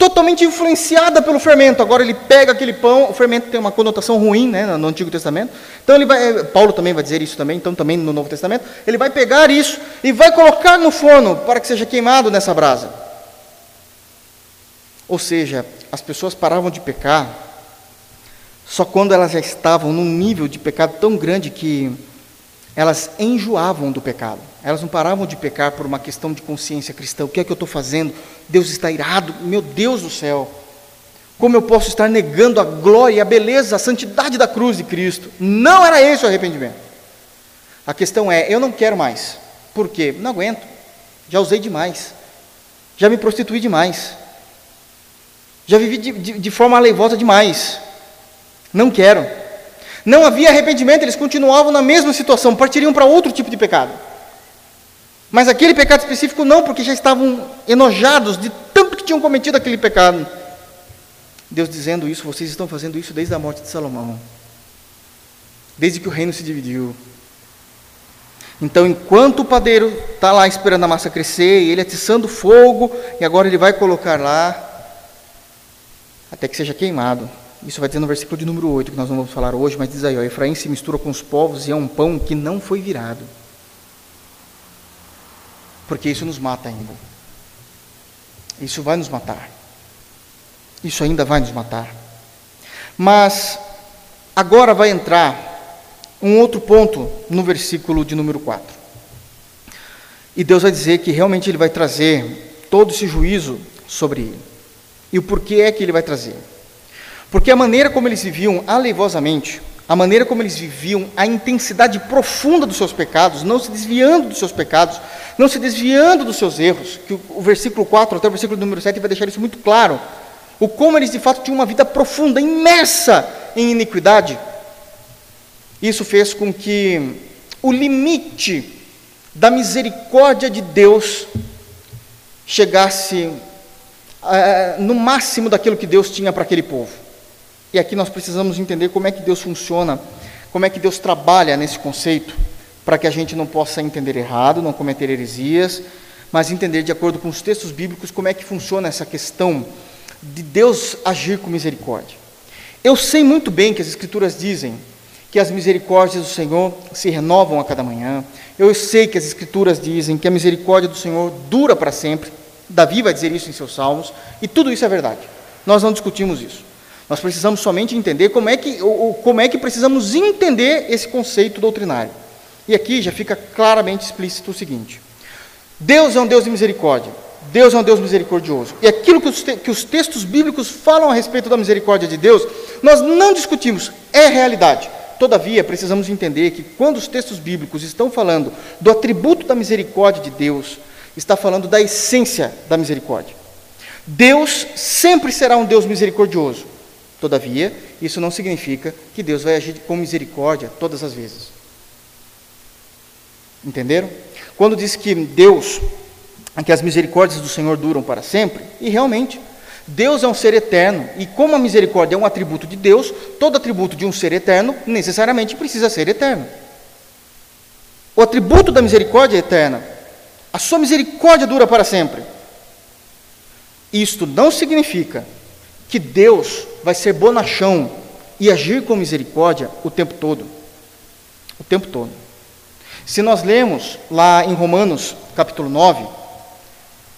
totalmente influenciada pelo fermento, agora ele pega aquele pão, o fermento tem uma conotação ruim, né, no Antigo Testamento. Então ele vai, eh, Paulo também vai dizer isso também, então também no Novo Testamento, ele vai pegar isso e vai colocar no forno para que seja queimado nessa brasa. Ou seja, as pessoas paravam de pecar só quando elas já estavam num nível de pecado tão grande que elas enjoavam do pecado. Elas não paravam de pecar por uma questão de consciência cristã. O que é que eu estou fazendo? Deus está irado. Meu Deus do céu. Como eu posso estar negando a glória, a beleza, a santidade da cruz de Cristo? Não era esse o arrependimento. A questão é: eu não quero mais. Por quê? Não aguento. Já usei demais. Já me prostituí demais. Já vivi de, de, de forma aleivosa demais. Não quero. Não havia arrependimento, eles continuavam na mesma situação, partiriam para outro tipo de pecado. Mas aquele pecado específico não, porque já estavam enojados de tanto que tinham cometido aquele pecado. Deus dizendo isso, vocês estão fazendo isso desde a morte de Salomão, desde que o reino se dividiu. Então, enquanto o padeiro está lá esperando a massa crescer, e ele atiçando fogo, e agora ele vai colocar lá, até que seja queimado. Isso vai dizer no versículo de número 8, que nós não vamos falar hoje, mas diz aí: ó, Efraim se mistura com os povos e é um pão que não foi virado. Porque isso nos mata ainda. Isso vai nos matar. Isso ainda vai nos matar. Mas agora vai entrar um outro ponto no versículo de número 4. E Deus vai dizer que realmente Ele vai trazer todo esse juízo sobre ele. E o porquê é que Ele vai trazer? Porque a maneira como eles viviam aleivosamente, a maneira como eles viviam, a intensidade profunda dos seus pecados, não se desviando dos seus pecados, não se desviando dos seus erros, que o versículo 4 até o versículo número 7 vai deixar isso muito claro, o como eles de fato tinham uma vida profunda, imersa em iniquidade, isso fez com que o limite da misericórdia de Deus chegasse é, no máximo daquilo que Deus tinha para aquele povo. E aqui nós precisamos entender como é que Deus funciona, como é que Deus trabalha nesse conceito, para que a gente não possa entender errado, não cometer heresias, mas entender de acordo com os textos bíblicos como é que funciona essa questão de Deus agir com misericórdia. Eu sei muito bem que as Escrituras dizem que as misericórdias do Senhor se renovam a cada manhã. Eu sei que as Escrituras dizem que a misericórdia do Senhor dura para sempre. Davi vai dizer isso em seus salmos, e tudo isso é verdade. Nós não discutimos isso. Nós precisamos somente entender como é que, como é que precisamos entender esse conceito doutrinário. E aqui já fica claramente explícito o seguinte: Deus é um Deus de misericórdia. Deus é um Deus misericordioso. E aquilo que os, que os textos bíblicos falam a respeito da misericórdia de Deus, nós não discutimos, é realidade. Todavia, precisamos entender que quando os textos bíblicos estão falando do atributo da misericórdia de Deus, está falando da essência da misericórdia. Deus sempre será um Deus misericordioso. Todavia, isso não significa que Deus vai agir com misericórdia todas as vezes. Entenderam? Quando diz que Deus, que as misericórdias do Senhor duram para sempre, e realmente, Deus é um ser eterno, e como a misericórdia é um atributo de Deus, todo atributo de um ser eterno necessariamente precisa ser eterno. O atributo da misericórdia é eterna. A sua misericórdia dura para sempre. Isto não significa que Deus vai ser bonachão e agir com misericórdia o tempo todo. O tempo todo. Se nós lemos lá em Romanos, capítulo 9,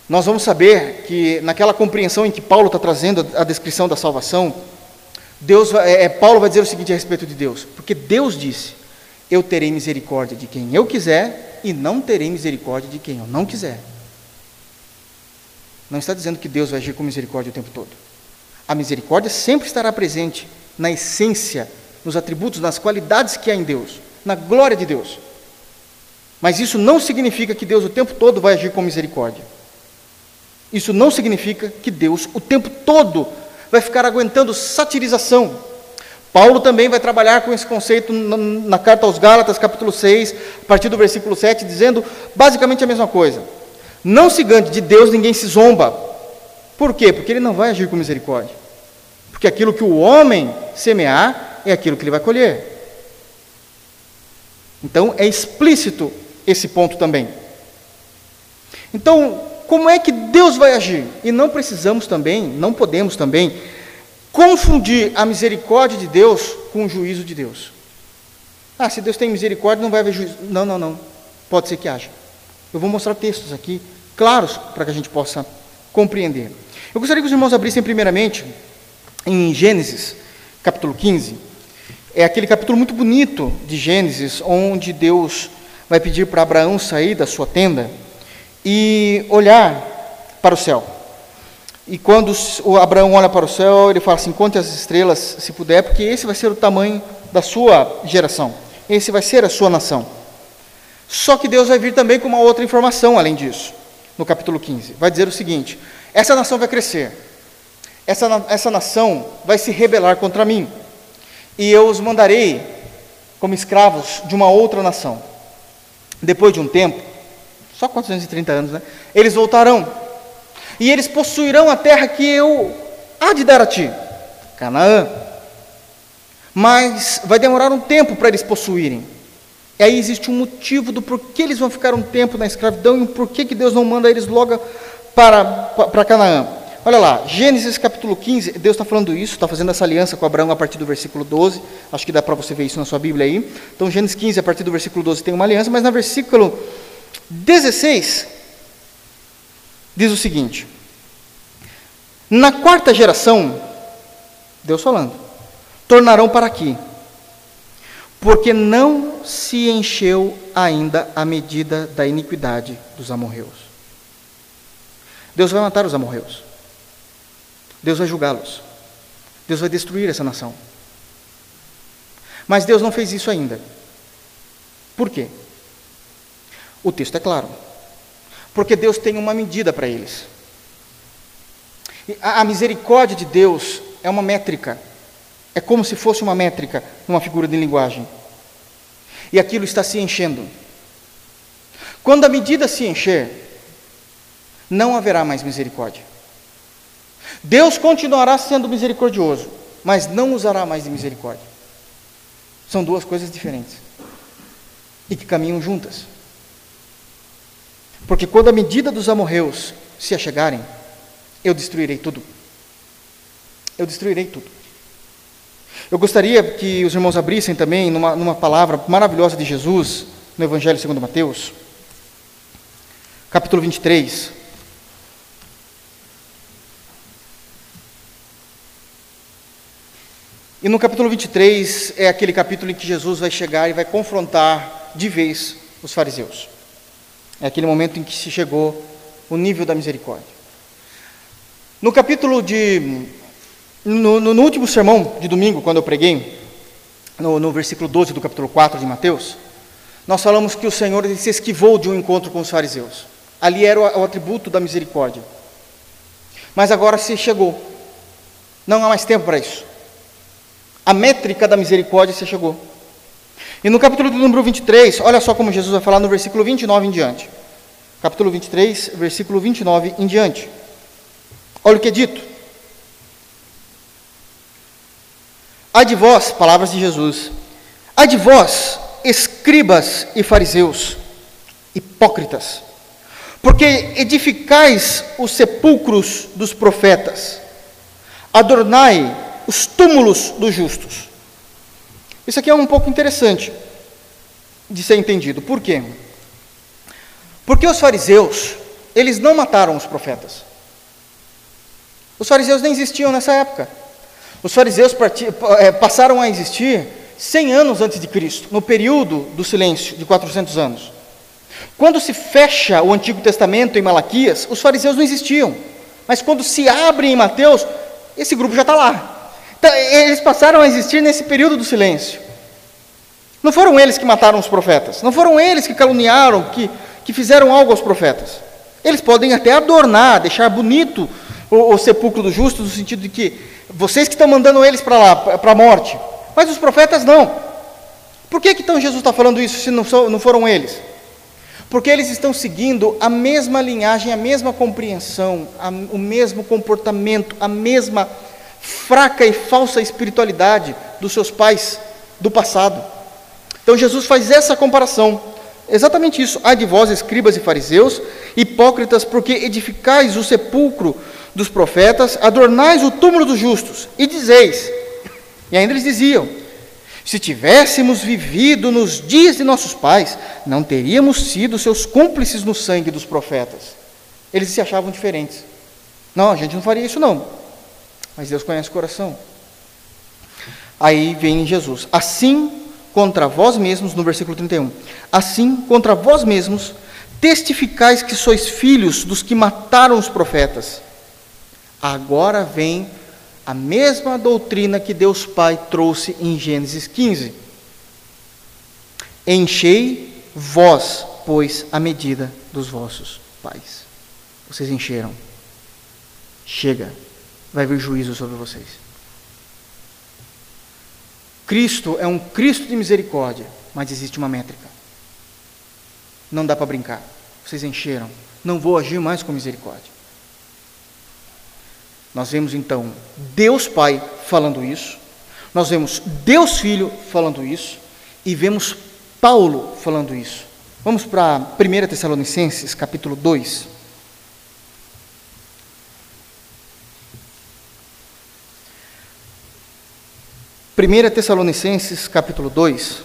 nós vamos saber que naquela compreensão em que Paulo está trazendo a descrição da salvação, Deus, é, Paulo vai dizer o seguinte a respeito de Deus: porque Deus disse, eu terei misericórdia de quem eu quiser e não terei misericórdia de quem eu não quiser. Não está dizendo que Deus vai agir com misericórdia o tempo todo. A misericórdia sempre estará presente na essência, nos atributos, nas qualidades que há em Deus, na glória de Deus. Mas isso não significa que Deus o tempo todo vai agir com misericórdia. Isso não significa que Deus, o tempo todo, vai ficar aguentando satirização. Paulo também vai trabalhar com esse conceito na, carta aos Gálatas, capítulo 6, a partir do versículo 7, dizendo basicamente a mesma coisa. Não se gante de Deus, ninguém se zomba. Por quê? Porque ele não vai agir com misericórdia. Porque aquilo que o homem semear é aquilo que ele vai colher. Então é explícito esse ponto também. Então, como é que Deus vai agir? E não precisamos também, não podemos também, confundir a misericórdia de Deus com o juízo de Deus. Ah, se Deus tem misericórdia, não vai haver juízo. Não, não, não. Pode ser que haja. Eu vou mostrar textos aqui, claros, para que a gente possa compreender. Eu gostaria que os irmãos abrissem primeiramente em Gênesis, capítulo 15. É aquele capítulo muito bonito de Gênesis, onde Deus vai pedir para Abraão sair da sua tenda e olhar para o céu. E quando o Abraão olha para o céu, ele fala assim: conte as estrelas, se puder, porque esse vai ser o tamanho da sua geração, esse vai ser a sua nação. Só que Deus vai vir também com uma outra informação além disso, no capítulo 15. Vai dizer o seguinte: essa nação vai crescer, essa, essa nação vai se rebelar contra mim, e eu os mandarei como escravos de uma outra nação. Depois de um tempo, só 430 anos, né? Eles voltarão. E eles possuirão a terra que eu há de dar a ti, Canaã. Mas vai demorar um tempo para eles possuírem. E aí existe um motivo do porquê eles vão ficar um tempo na escravidão e o porquê que Deus não manda eles logo para, para Canaã. Olha lá, Gênesis capítulo 15, Deus está falando isso, está fazendo essa aliança com Abraão a partir do versículo 12, acho que dá para você ver isso na sua Bíblia aí. Então, Gênesis 15, a partir do versículo 12, tem uma aliança, mas no versículo 16, diz o seguinte: Na quarta geração, Deus falando, tornarão para aqui, porque não se encheu ainda a medida da iniquidade dos amorreus. Deus vai matar os amorreus. Deus vai julgá-los. Deus vai destruir essa nação. Mas Deus não fez isso ainda. Por quê? O texto é claro. Porque Deus tem uma medida para eles. A, misericórdia de Deus é uma métrica. É como se fosse uma métrica numa figura de linguagem. E aquilo está se enchendo. Quando a medida se encher, não haverá mais misericórdia. Deus continuará sendo misericordioso, mas não usará mais de misericórdia. São duas coisas diferentes e que caminham juntas. Porque quando a medida dos amorreus se achegarem, eu destruirei tudo. Eu destruirei tudo. Eu gostaria que os irmãos abrissem também numa, numa palavra maravilhosa de Jesus, no Evangelho segundo Mateus, capítulo 23. E no capítulo 23 é aquele capítulo em que Jesus vai chegar e vai confrontar de vez os fariseus. É aquele momento em que se chegou o nível da misericórdia. No capítulo de. No, no, no último sermão de domingo, quando eu preguei, no, no, versículo 12 do capítulo 4 de Mateus, nós falamos que o Senhor se esquivou de um encontro com os fariseus. Ali era o, o atributo da misericórdia. Mas agora se chegou. Não há mais tempo para isso. A métrica da misericórdia se chegou. E no capítulo do número 23, olha só como Jesus vai falar no versículo 29 em diante. Capítulo 23, versículo 29 em diante. Olha o que é dito. Há de vós, palavras de Jesus, há de vós, escribas e fariseus, hipócritas, porque edificais os sepulcros dos profetas, adornai os túmulos dos justos. Isso aqui é um pouco interessante de ser entendido. Por quê? Porque os fariseus, eles não mataram os profetas. Os fariseus nem existiam nessa época. Os fariseus é, passaram a existir 100 anos antes de Cristo, no período do silêncio de 400 anos. Quando se fecha o Antigo Testamento em Malaquias, os fariseus não existiam. Mas quando se abre em Mateus, esse grupo já está lá. Então, eles passaram a existir nesse período do silêncio. Não foram eles que mataram os profetas, não foram eles que caluniaram, que, que fizeram algo aos profetas. Eles podem até adornar, deixar bonito o, o sepulcro dos justos, no sentido de que vocês que estão mandando eles para lá, para a morte, mas os profetas não. Por que, que então Jesus está falando isso se não, não foram eles? Porque eles estão seguindo a mesma linhagem, a mesma compreensão, a, o mesmo comportamento, a mesma fraca e falsa espiritualidade dos seus pais do passado. Então Jesus faz essa comparação. Exatamente isso. Ai de vós, escribas e fariseus, hipócritas, porque edificais o sepulcro dos profetas, adornais o túmulo dos justos, e dizeis, e ainda eles diziam: se tivéssemos vivido nos dias de nossos pais, não teríamos sido seus cúmplices no sangue dos profetas. Eles se achavam diferentes. Não, a gente não faria isso não mas Deus conhece o coração. Aí vem Jesus. Assim contra vós mesmos, no versículo 31. Assim contra vós mesmos testificais que sois filhos dos que mataram os profetas. Agora vem a mesma doutrina que Deus Pai trouxe em Gênesis 15. Enchei vós, pois, a medida dos vossos pais. Vocês encheram. Chega vai vir juízo sobre vocês. Cristo é um Cristo de misericórdia, mas existe uma métrica. Não dá para brincar. Vocês encheram. Não vou agir mais com misericórdia. Nós vemos então Deus Pai falando isso, nós vemos Deus Filho falando isso, e vemos Paulo falando isso. Vamos para 1 Tessalonicenses, capítulo 2. Primeira Tessalonicenses, capítulo 2.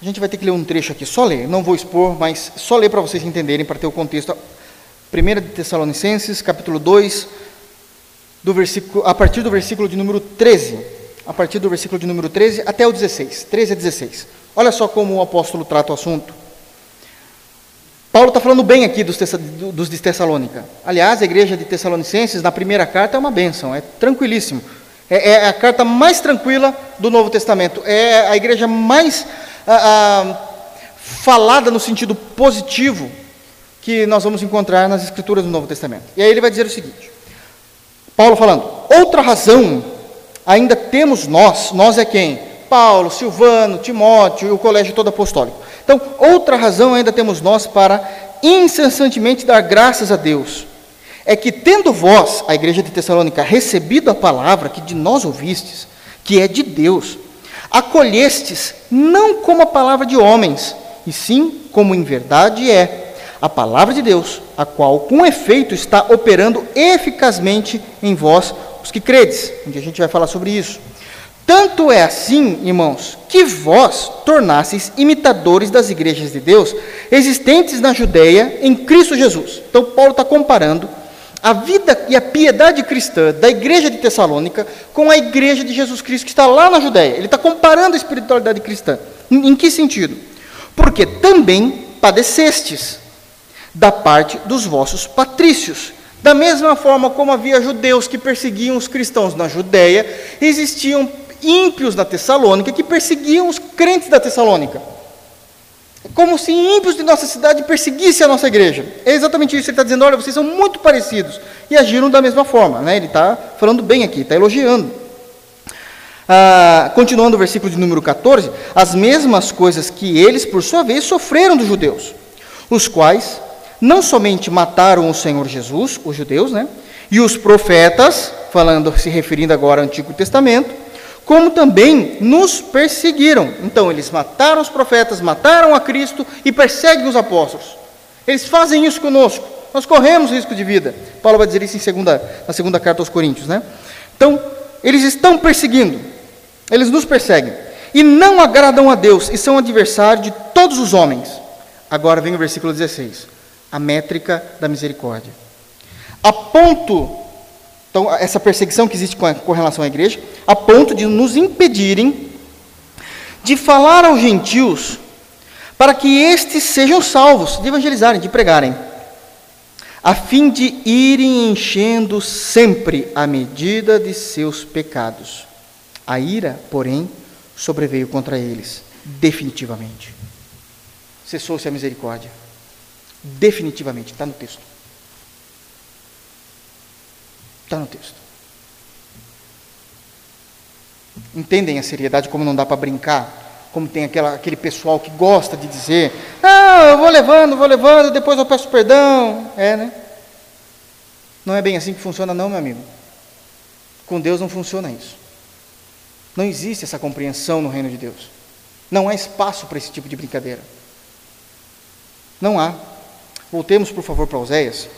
A gente vai ter que ler um trecho aqui, só ler, não vou expor, mas só ler para vocês entenderem, para ter o contexto. 1 Tessalonicenses, capítulo 2, do versículo, a partir do versículo de número 13. A partir do versículo de número 13 até o 16. 13 a 16. Olha só como o apóstolo trata o assunto. Paulo está falando bem aqui dos, dos de Tessalônica. Aliás, a igreja de Tessalonicenses, na primeira carta, é uma bênção, é tranquilíssimo. É, é a carta mais tranquila do Novo Testamento. É a igreja mais falada no sentido positivo que nós vamos encontrar nas Escrituras do Novo Testamento. E aí ele vai dizer o seguinte: Paulo falando, outra razão ainda temos nós, nós é quem? Paulo, Silvano, Timóteo e o colégio todo apostólico. Então, outra razão ainda temos nós para incessantemente dar graças a Deus. É que, tendo vós, a igreja de Tessalônica, recebido a palavra que de nós ouvistes, que é de Deus, acolhestes não como a palavra de homens, e sim como em verdade é a palavra de Deus, a qual com efeito está operando eficazmente em vós, os que credes. Dia a gente vai falar sobre isso. Tanto é assim, irmãos, que vós tornasseis imitadores das igrejas de Deus existentes na Judéia em Cristo Jesus. Então, Paulo está comparando a vida e a piedade cristã da igreja de Tessalônica com a igreja de Jesus Cristo que está lá na Judéia. Ele está comparando a espiritualidade cristã. Em, em que sentido? Porque também padecestes da parte dos vossos patrícios. Da mesma forma como havia judeus que perseguiam os cristãos na Judéia, existiam ímpios na Tessalônica que perseguiam os crentes da Tessalônica como se ímpios de nossa cidade perseguissem a nossa igreja. É exatamente isso. Ele está dizendo: olha, vocês são muito parecidos. E agiram da mesma forma. Né? Ele está falando bem aqui, está elogiando. Ah, continuando o versículo de número 14: as mesmas coisas que eles, por sua vez, sofreram dos judeus, os quais não somente mataram o Senhor Jesus, os judeus, né? E os profetas, falando, se referindo agora ao Antigo Testamento, como também nos perseguiram. Então, eles mataram os profetas, mataram a Cristo e perseguem os apóstolos. Eles fazem isso conosco. Nós corremos risco de vida. Paulo vai dizer isso em segunda, na segunda carta aos Coríntios, né? Então, eles estão perseguindo. Eles nos perseguem e não agradam a Deus e são adversários de todos os homens. Agora vem o versículo 16. A métrica da misericórdia. A ponto então, essa perseguição que existe com, a, com relação à igreja, a ponto de nos impedirem de falar aos gentios para que estes sejam salvos, de evangelizarem, de pregarem, a fim de irem enchendo sempre a medida de seus pecados. A ira, porém, sobreveio contra eles, definitivamente. Cessou-se a misericórdia. Definitivamente, está no texto. Está no texto. Entendem a seriedade como não dá para brincar? Como tem aquela, aquele pessoal que gosta de dizer: Não, eu vou levando, vou levando, depois eu peço perdão. É, né? Não é bem assim que funciona, não, meu amigo. Com Deus não funciona isso. Não existe essa compreensão no reino de Deus. Não há espaço para esse tipo de brincadeira. Não há. Voltemos, por favor, para Oséias.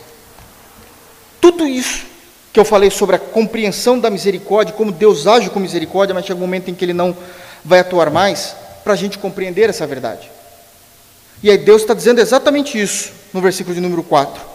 Tudo isso que eu falei sobre a compreensão da misericórdia, como Deus age com misericórdia, mas chega um momento em que Ele não vai atuar mais, para a gente compreender essa verdade. E aí Deus está dizendo exatamente isso no versículo de número 4.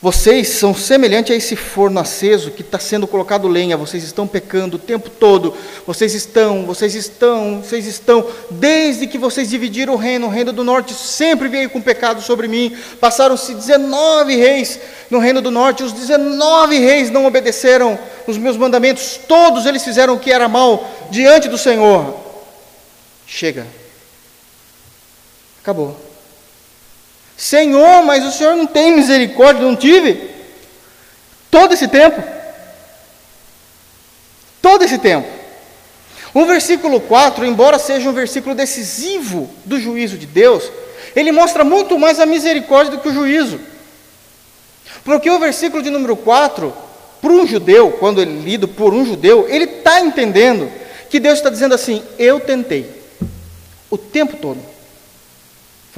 Vocês são semelhantes a esse forno aceso que está sendo colocado lenha, vocês estão pecando o tempo todo, vocês estão, vocês estão, vocês estão, desde que vocês dividiram o reino, o reino do norte sempre veio com pecado sobre mim, passaram-se 19 reis no reino do norte, os 19 reis não obedeceram os meus mandamentos, todos eles fizeram o que era mal diante do Senhor. Chega, acabou. Senhor, mas o Senhor não tem misericórdia, não tive? Todo esse tempo. Todo esse tempo. O versículo 4, embora seja um versículo decisivo do juízo de Deus, ele mostra muito mais a misericórdia do que o juízo. Porque o versículo de número 4, para um judeu, quando ele é lido por um judeu, ele está entendendo que Deus está dizendo assim: Eu tentei, O tempo todo.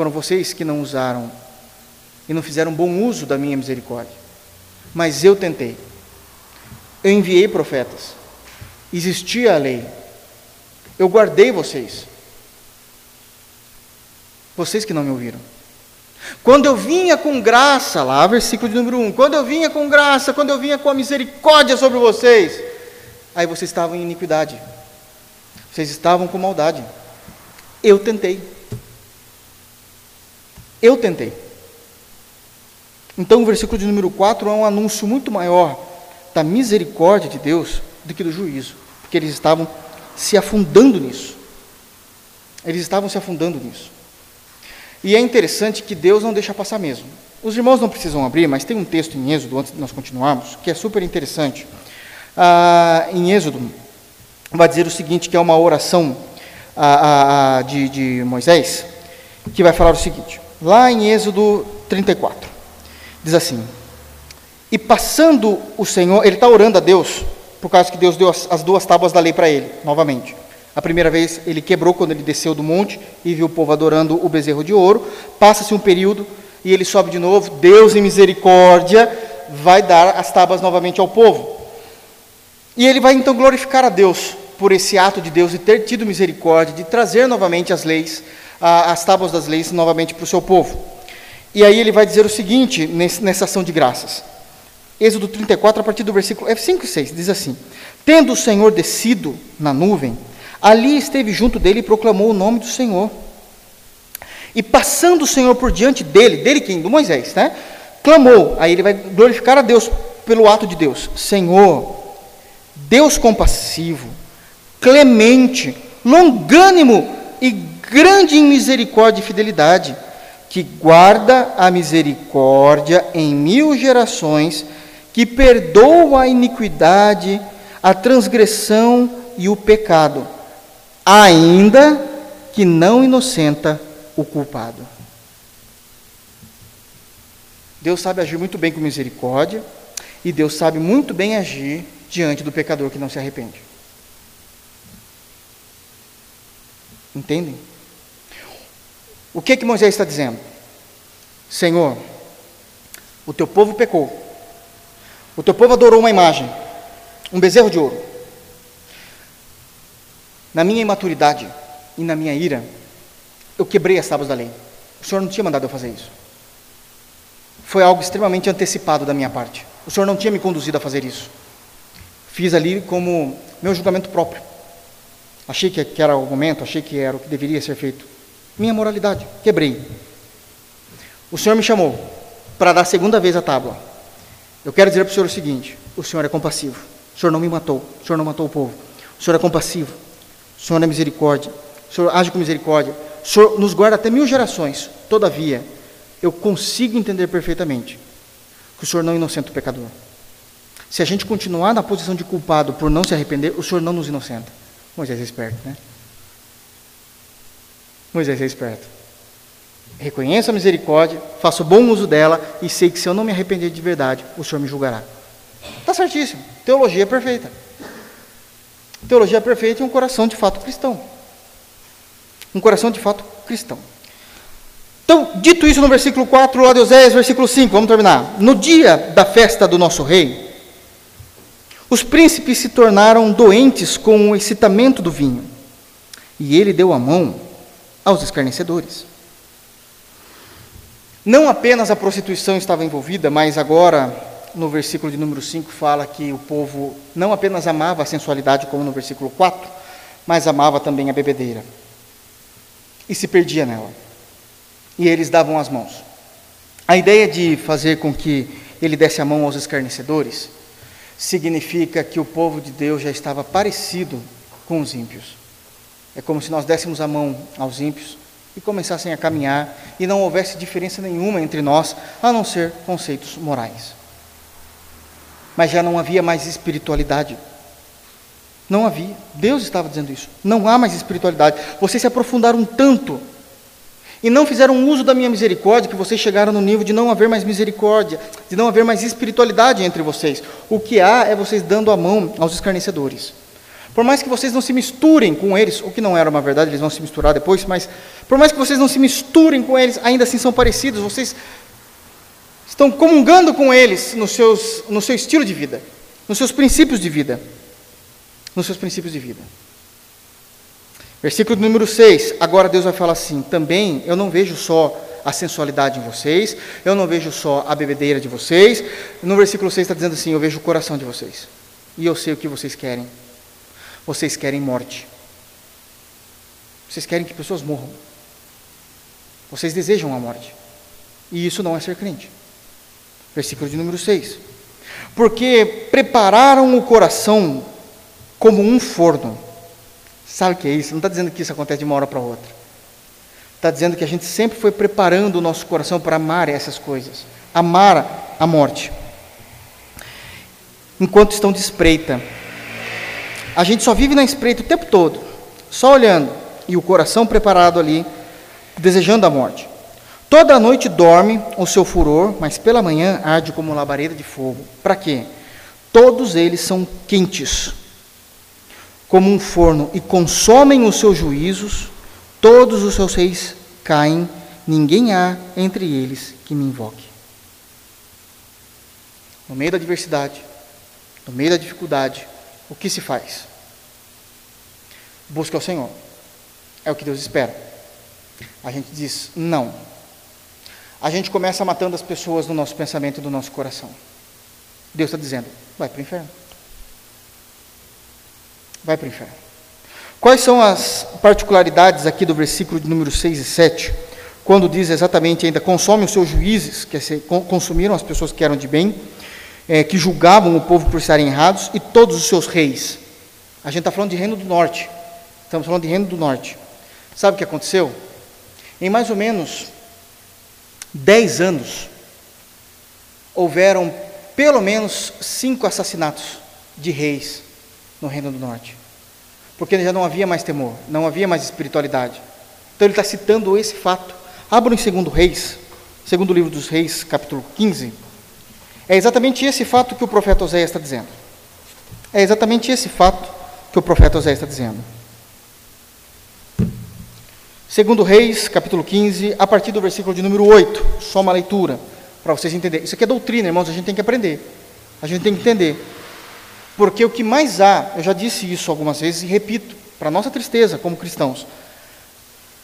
Foram vocês que não usaram e não fizeram bom uso da minha misericórdia. Mas eu tentei. Eu enviei profetas. Existia a lei. Eu guardei vocês. Vocês que não me ouviram. Quando eu vinha com graça, lá, versículo de número 1, quando eu vinha com graça, quando eu vinha com a misericórdia sobre vocês, aí vocês estavam em iniquidade, vocês estavam com maldade. Eu tentei. Eu tentei. Então o versículo de número 4 é um anúncio muito maior da misericórdia de Deus do que do juízo, porque eles estavam se afundando nisso. Eles estavam se afundando nisso. E é interessante que Deus não deixa passar mesmo. Os irmãos não precisam abrir, mas tem um texto em Êxodo, antes de nós continuarmos, que é super interessante. Ah, em Êxodo, vai dizer o seguinte, que é uma oração ah, ah, de, de Moisés, que vai falar o seguinte, lá em Êxodo 34, diz assim, e passando o Senhor, ele está orando a Deus, por causa que Deus deu as, as duas tábuas da lei para ele, novamente. A primeira vez ele quebrou quando ele desceu do monte e viu o povo adorando o bezerro de ouro. Passa-se um período e ele sobe de novo. Deus, em misericórdia, vai dar as tábuas novamente ao povo. E ele vai então glorificar a Deus por esse ato de Deus de ter tido misericórdia, de trazer novamente as leis, as tábuas das leis novamente para o seu povo. E aí ele vai dizer o seguinte nessa ação de graças. Êxodo 34, a partir do versículo é 5 e 6, diz assim: Tendo o Senhor descido na nuvem, Ali esteve junto dele e proclamou o nome do Senhor. E passando o Senhor por diante dele, dele quem? Do Moisés, né? Clamou. Aí ele vai glorificar a Deus pelo ato de Deus. Senhor, Deus compassivo, clemente, longânimo e grande em misericórdia e fidelidade, que guarda a misericórdia em mil gerações, que perdoa a iniquidade, a transgressão e o pecado ainda que não inocenta o culpado. Deus sabe agir muito bem com misericórdia e Deus sabe muito bem agir diante do pecador que não se arrepende. Entendem? O que que Moisés está dizendo? Senhor, o teu povo pecou. O teu povo adorou uma imagem, um bezerro de ouro. Na minha imaturidade e na minha ira, eu quebrei as tábuas da lei. O Senhor não tinha mandado eu fazer isso. Foi algo extremamente antecipado da minha parte. O Senhor não tinha me conduzido a fazer isso. Fiz ali como meu julgamento próprio. Achei que era o momento, achei que era o que deveria ser feito. Minha moralidade, quebrei. O Senhor me chamou para dar a segunda vez a tábua. Eu quero dizer para o Senhor o seguinte: o Senhor é compassivo. O Senhor não me matou. O Senhor não matou o povo. O Senhor é compassivo. O Senhor é misericórdia. O Senhor age com misericórdia. O Senhor nos guarda até mil gerações. Todavia, eu consigo entender perfeitamente que o Senhor não inocenta o pecador. Se a gente continuar na posição de culpado por não se arrepender, o Senhor não nos inocenta. Moisés é esperto, né? Moisés é esperto. Reconheço a misericórdia, faço bom uso dela e sei que se eu não me arrepender de verdade, o Senhor me julgará. Está certíssimo. Teologia perfeita. Teologia perfeita e um coração de fato cristão. Um coração de fato cristão. Então, dito isso no versículo 4, lá de Oséias, versículo 5, vamos terminar. No dia da festa do nosso rei, os príncipes se tornaram doentes com o excitamento do vinho, e ele deu a mão aos escarnecedores. Não apenas a prostituição estava envolvida, mas agora no versículo de número 5, fala que o povo não apenas amava a sensualidade, como no versículo 4, mas amava também a bebedeira. E se perdia nela. E eles davam as mãos. A ideia de fazer com que ele desse a mão aos escarnecedores significa que o povo de Deus já estava parecido com os ímpios. É como se nós dessemos a mão aos ímpios e começassem a caminhar e não houvesse diferença nenhuma entre nós, a não ser conceitos morais mas já não havia mais espiritualidade. Não havia. Deus estava dizendo isso. Não há mais espiritualidade. Vocês se aprofundaram tanto e não fizeram uso da minha misericórdia que vocês chegaram no nível de não haver mais misericórdia, de não haver mais espiritualidade entre vocês. O que há é vocês dando a mão aos escarnecedores. Por mais que vocês não se misturem com eles, o que não era uma verdade, eles vão se misturar depois, mas por mais que vocês não se misturem com eles, ainda assim são parecidos, vocês estão comungando com eles nos seus, no seu estilo de vida, nos seus princípios de vida. Nos seus princípios de vida. Versículo número 6. Agora Deus vai falar assim: também eu não vejo só a sensualidade em vocês, eu não vejo só a bebedeira de vocês. No versículo 6 está dizendo assim: eu vejo o coração de vocês. E eu sei o que vocês querem. Vocês querem morte. Vocês querem que pessoas morram. Vocês desejam a morte. E isso não é ser crente. Versículo de número 6. Porque prepararam o coração como um forno. Sabe o que é isso? Não está dizendo que isso acontece de uma hora para outra. Está dizendo que a gente sempre foi preparando o nosso coração para amar essas coisas. Amar a morte. Enquanto estão de espreita. A gente só vive na espreita o tempo todo, só olhando, e o coração preparado ali, desejando a morte. Toda noite dorme o seu furor, mas pela manhã arde como labareda de fogo. Para quê? Todos eles são quentes, como um forno, e consomem os seus juízos, todos os seus reis caem, ninguém há entre eles que me invoque. No meio da adversidade, no meio da dificuldade, o que se faz? Busca o Senhor. É o que Deus espera. A gente diz não. A gente começa matando as pessoas no nosso pensamento no nosso coração. Deus está dizendo: vai para o inferno. Vai para o inferno. Quais são as particularidades aqui do versículo de número 6 e 7, quando diz exatamente ainda, consome os seus juízes, que consumiram as pessoas que eram de bem, é, que julgavam o povo por estarem errados, e todos os seus reis. A gente está falando de reino do norte. Estamos falando de reino do norte. Sabe o que aconteceu? Em mais ou menos 10 anos, houveram pelo menos cinco assassinatos de reis no Reino do Norte. Porque já não havia mais temor, não havia mais espiritualidade. Então ele está citando esse fato. Abra em segundo Reis, segundo livro dos Reis, capítulo 15. É exatamente esse fato que o profeta Oséias está dizendo. É exatamente esse fato que o profeta Oséias está dizendo. Segundo Reis, capítulo 15, a partir do versículo de número 8, só uma leitura, para vocês entenderem. Isso aqui é doutrina, irmãos, a gente tem que aprender. A gente tem que entender. Porque o que mais há, eu já disse isso algumas vezes e repito, para nossa tristeza como cristãos,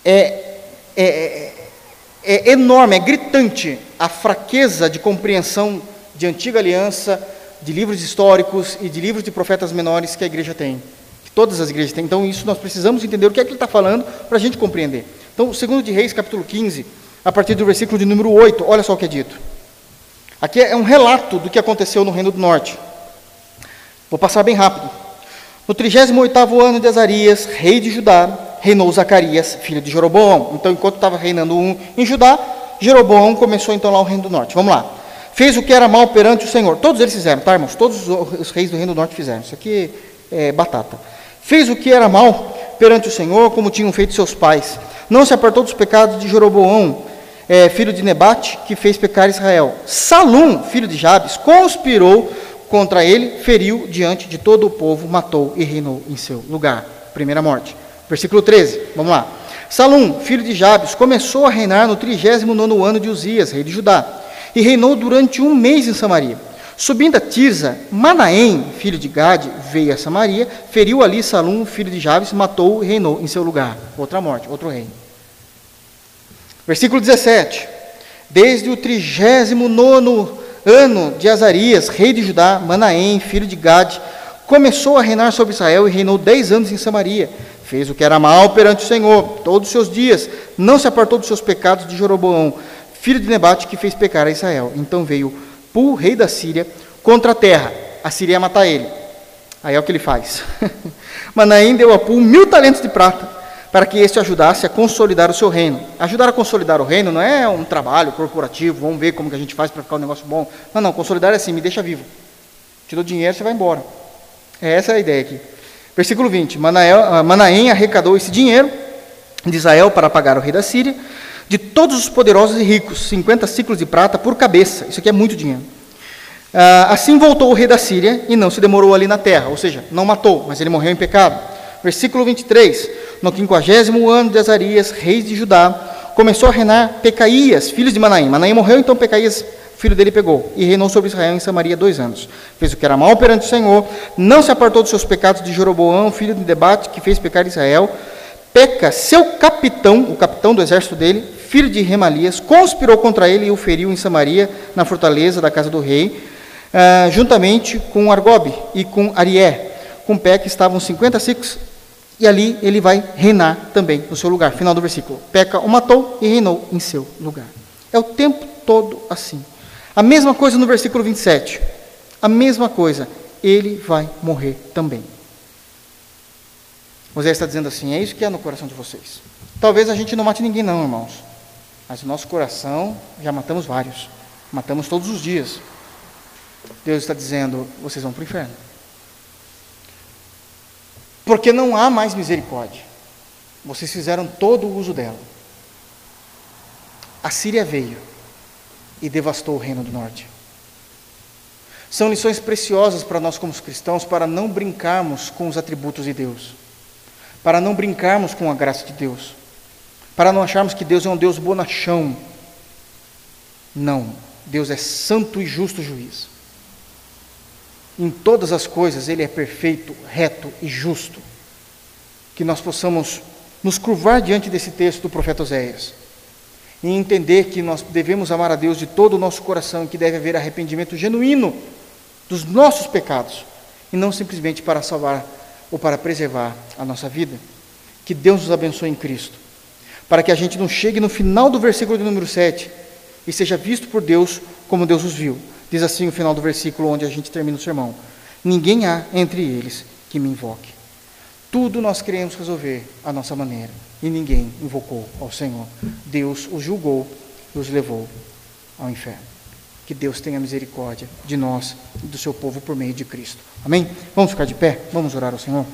é, é, é, é enorme, é gritante a fraqueza de compreensão de antiga aliança, de livros históricos e de livros de profetas menores que a igreja tem. Que todas as igrejas têm. Então, isso nós precisamos entender o que é que ele está falando para a gente compreender. Então, segundo de Reis, capítulo 15, a partir do versículo de número 8, olha só o que é dito. Aqui é um relato do que aconteceu no Reino do Norte. Vou passar bem rápido. No 38º ano de Azarias, rei de Judá, reinou Zacarias, filho de Jeroboão. Então, enquanto estava reinando um em Judá, Jeroboão começou então lá o reino do norte. Vamos lá. Fez o que era mal perante o Senhor. Todos eles fizeram, tá, irmãos? Todos os reis do reino do norte fizeram. Isso aqui é batata. Fez o que era mal perante o Senhor, como tinham feito seus pais. Não se apartou dos pecados de Jeroboão, é, filho de Nebate, que fez pecar Israel. Salum, filho de Jabes, conspirou contra ele, feriu diante de todo o povo, matou e reinou em seu lugar. Primeira morte. Versículo 13, vamos lá. Salum, filho de Jabes, começou a reinar no 39 ano de Uzias, rei de Judá, e reinou durante um mês em Samaria. Subindo a Tirza, Manaém, filho de Gade, veio a Samaria, feriu ali Salum, filho de Jabes, matou e reinou em seu lugar. Outra morte, outro rei. Versículo 17. Desde o 39 ano de Azarias, rei de Judá, Manaém, filho de Gade, começou a reinar sobre Israel e reinou dez anos em Samaria. Fez o que era mal perante o Senhor todos os seus dias, não se apartou dos seus pecados de Jeroboão, filho de Nebate, que fez pecar a Israel. Então veio Pul, rei da Síria, contra a terra. A Síria ia matar ele. Aí é o que ele faz. Manaém deu a Pul mil talentos de prata para que este ajudasse a consolidar o seu reino. Ajudar a consolidar o reino não é um trabalho corporativo, vamos ver como que a gente faz para ficar um negócio bom. Não, não, consolidar é assim, me deixa vivo. Te dou dinheiro, você vai embora. É essa a ideia aqui. Versículo 20: Manael, ah, Manaém arrecadou esse dinheiro de Israel para pagar o rei da Síria, de todos os poderosos e ricos, 50 ciclos de prata por cabeça. Isso aqui é muito dinheiro. Ah, assim voltou o rei da Síria e não se demorou ali na terra, ou seja, não matou, mas ele morreu em pecado. Versículo 23: No quinquagésimo ano de Azarias, rei de Judá, começou a reinar Pecaías, filho de Manaim. Manaim morreu, então Pecaías, filho dele, pegou e reinou sobre Israel em Samaria dois anos. Fez o que era mal perante o Senhor, não se apartou dos seus pecados de Jeroboão, filho de debate, que fez pecar Israel. Peca, seu capitão, o capitão do exército dele, filho de Remalias, conspirou contra ele e o feriu em Samaria, na fortaleza da casa do rei, uh, juntamente com Argobe e com Arié. Com Peca estavam 50 ciclos, e ali ele vai reinar também no seu lugar. Final do versículo. Peca o matou e reinou em seu lugar. É o tempo todo assim. A mesma coisa no versículo 27. A mesma coisa. Ele vai morrer também. Moisés está dizendo assim: é isso que é no coração de vocês. Talvez a gente não mate ninguém, não, irmãos. Mas o nosso coração já matamos vários. Matamos todos os dias. Deus está dizendo: vocês vão para o inferno. Porque não há mais misericórdia. Vocês fizeram todo o uso dela. A Síria veio e devastou o reino do norte. São lições preciosas para nós, como cristãos, para não brincarmos com os atributos de Deus, para não brincarmos com a graça de Deus, para não acharmos que Deus é um Deus bonachão. Não, Deus é santo e justo juiz. Em todas as coisas, Ele é perfeito, reto e justo. Que nós possamos nos curvar diante desse texto do profeta Oséias e entender que nós devemos amar a Deus de todo o nosso coração e que deve haver arrependimento genuíno dos nossos pecados e não simplesmente para salvar ou para preservar a nossa vida. Que Deus nos abençoe em Cristo, para que a gente não chegue no final do versículo de número 7 e seja visto por Deus como Deus os viu. Diz assim o final do versículo onde a gente termina o sermão: Ninguém há entre eles que me invoque. Tudo nós queremos resolver à nossa maneira e ninguém invocou ao Senhor. Deus os julgou e os levou ao inferno. Que Deus tenha misericórdia de nós e do seu povo por meio de Cristo. Amém? Vamos ficar de pé? Vamos orar ao Senhor?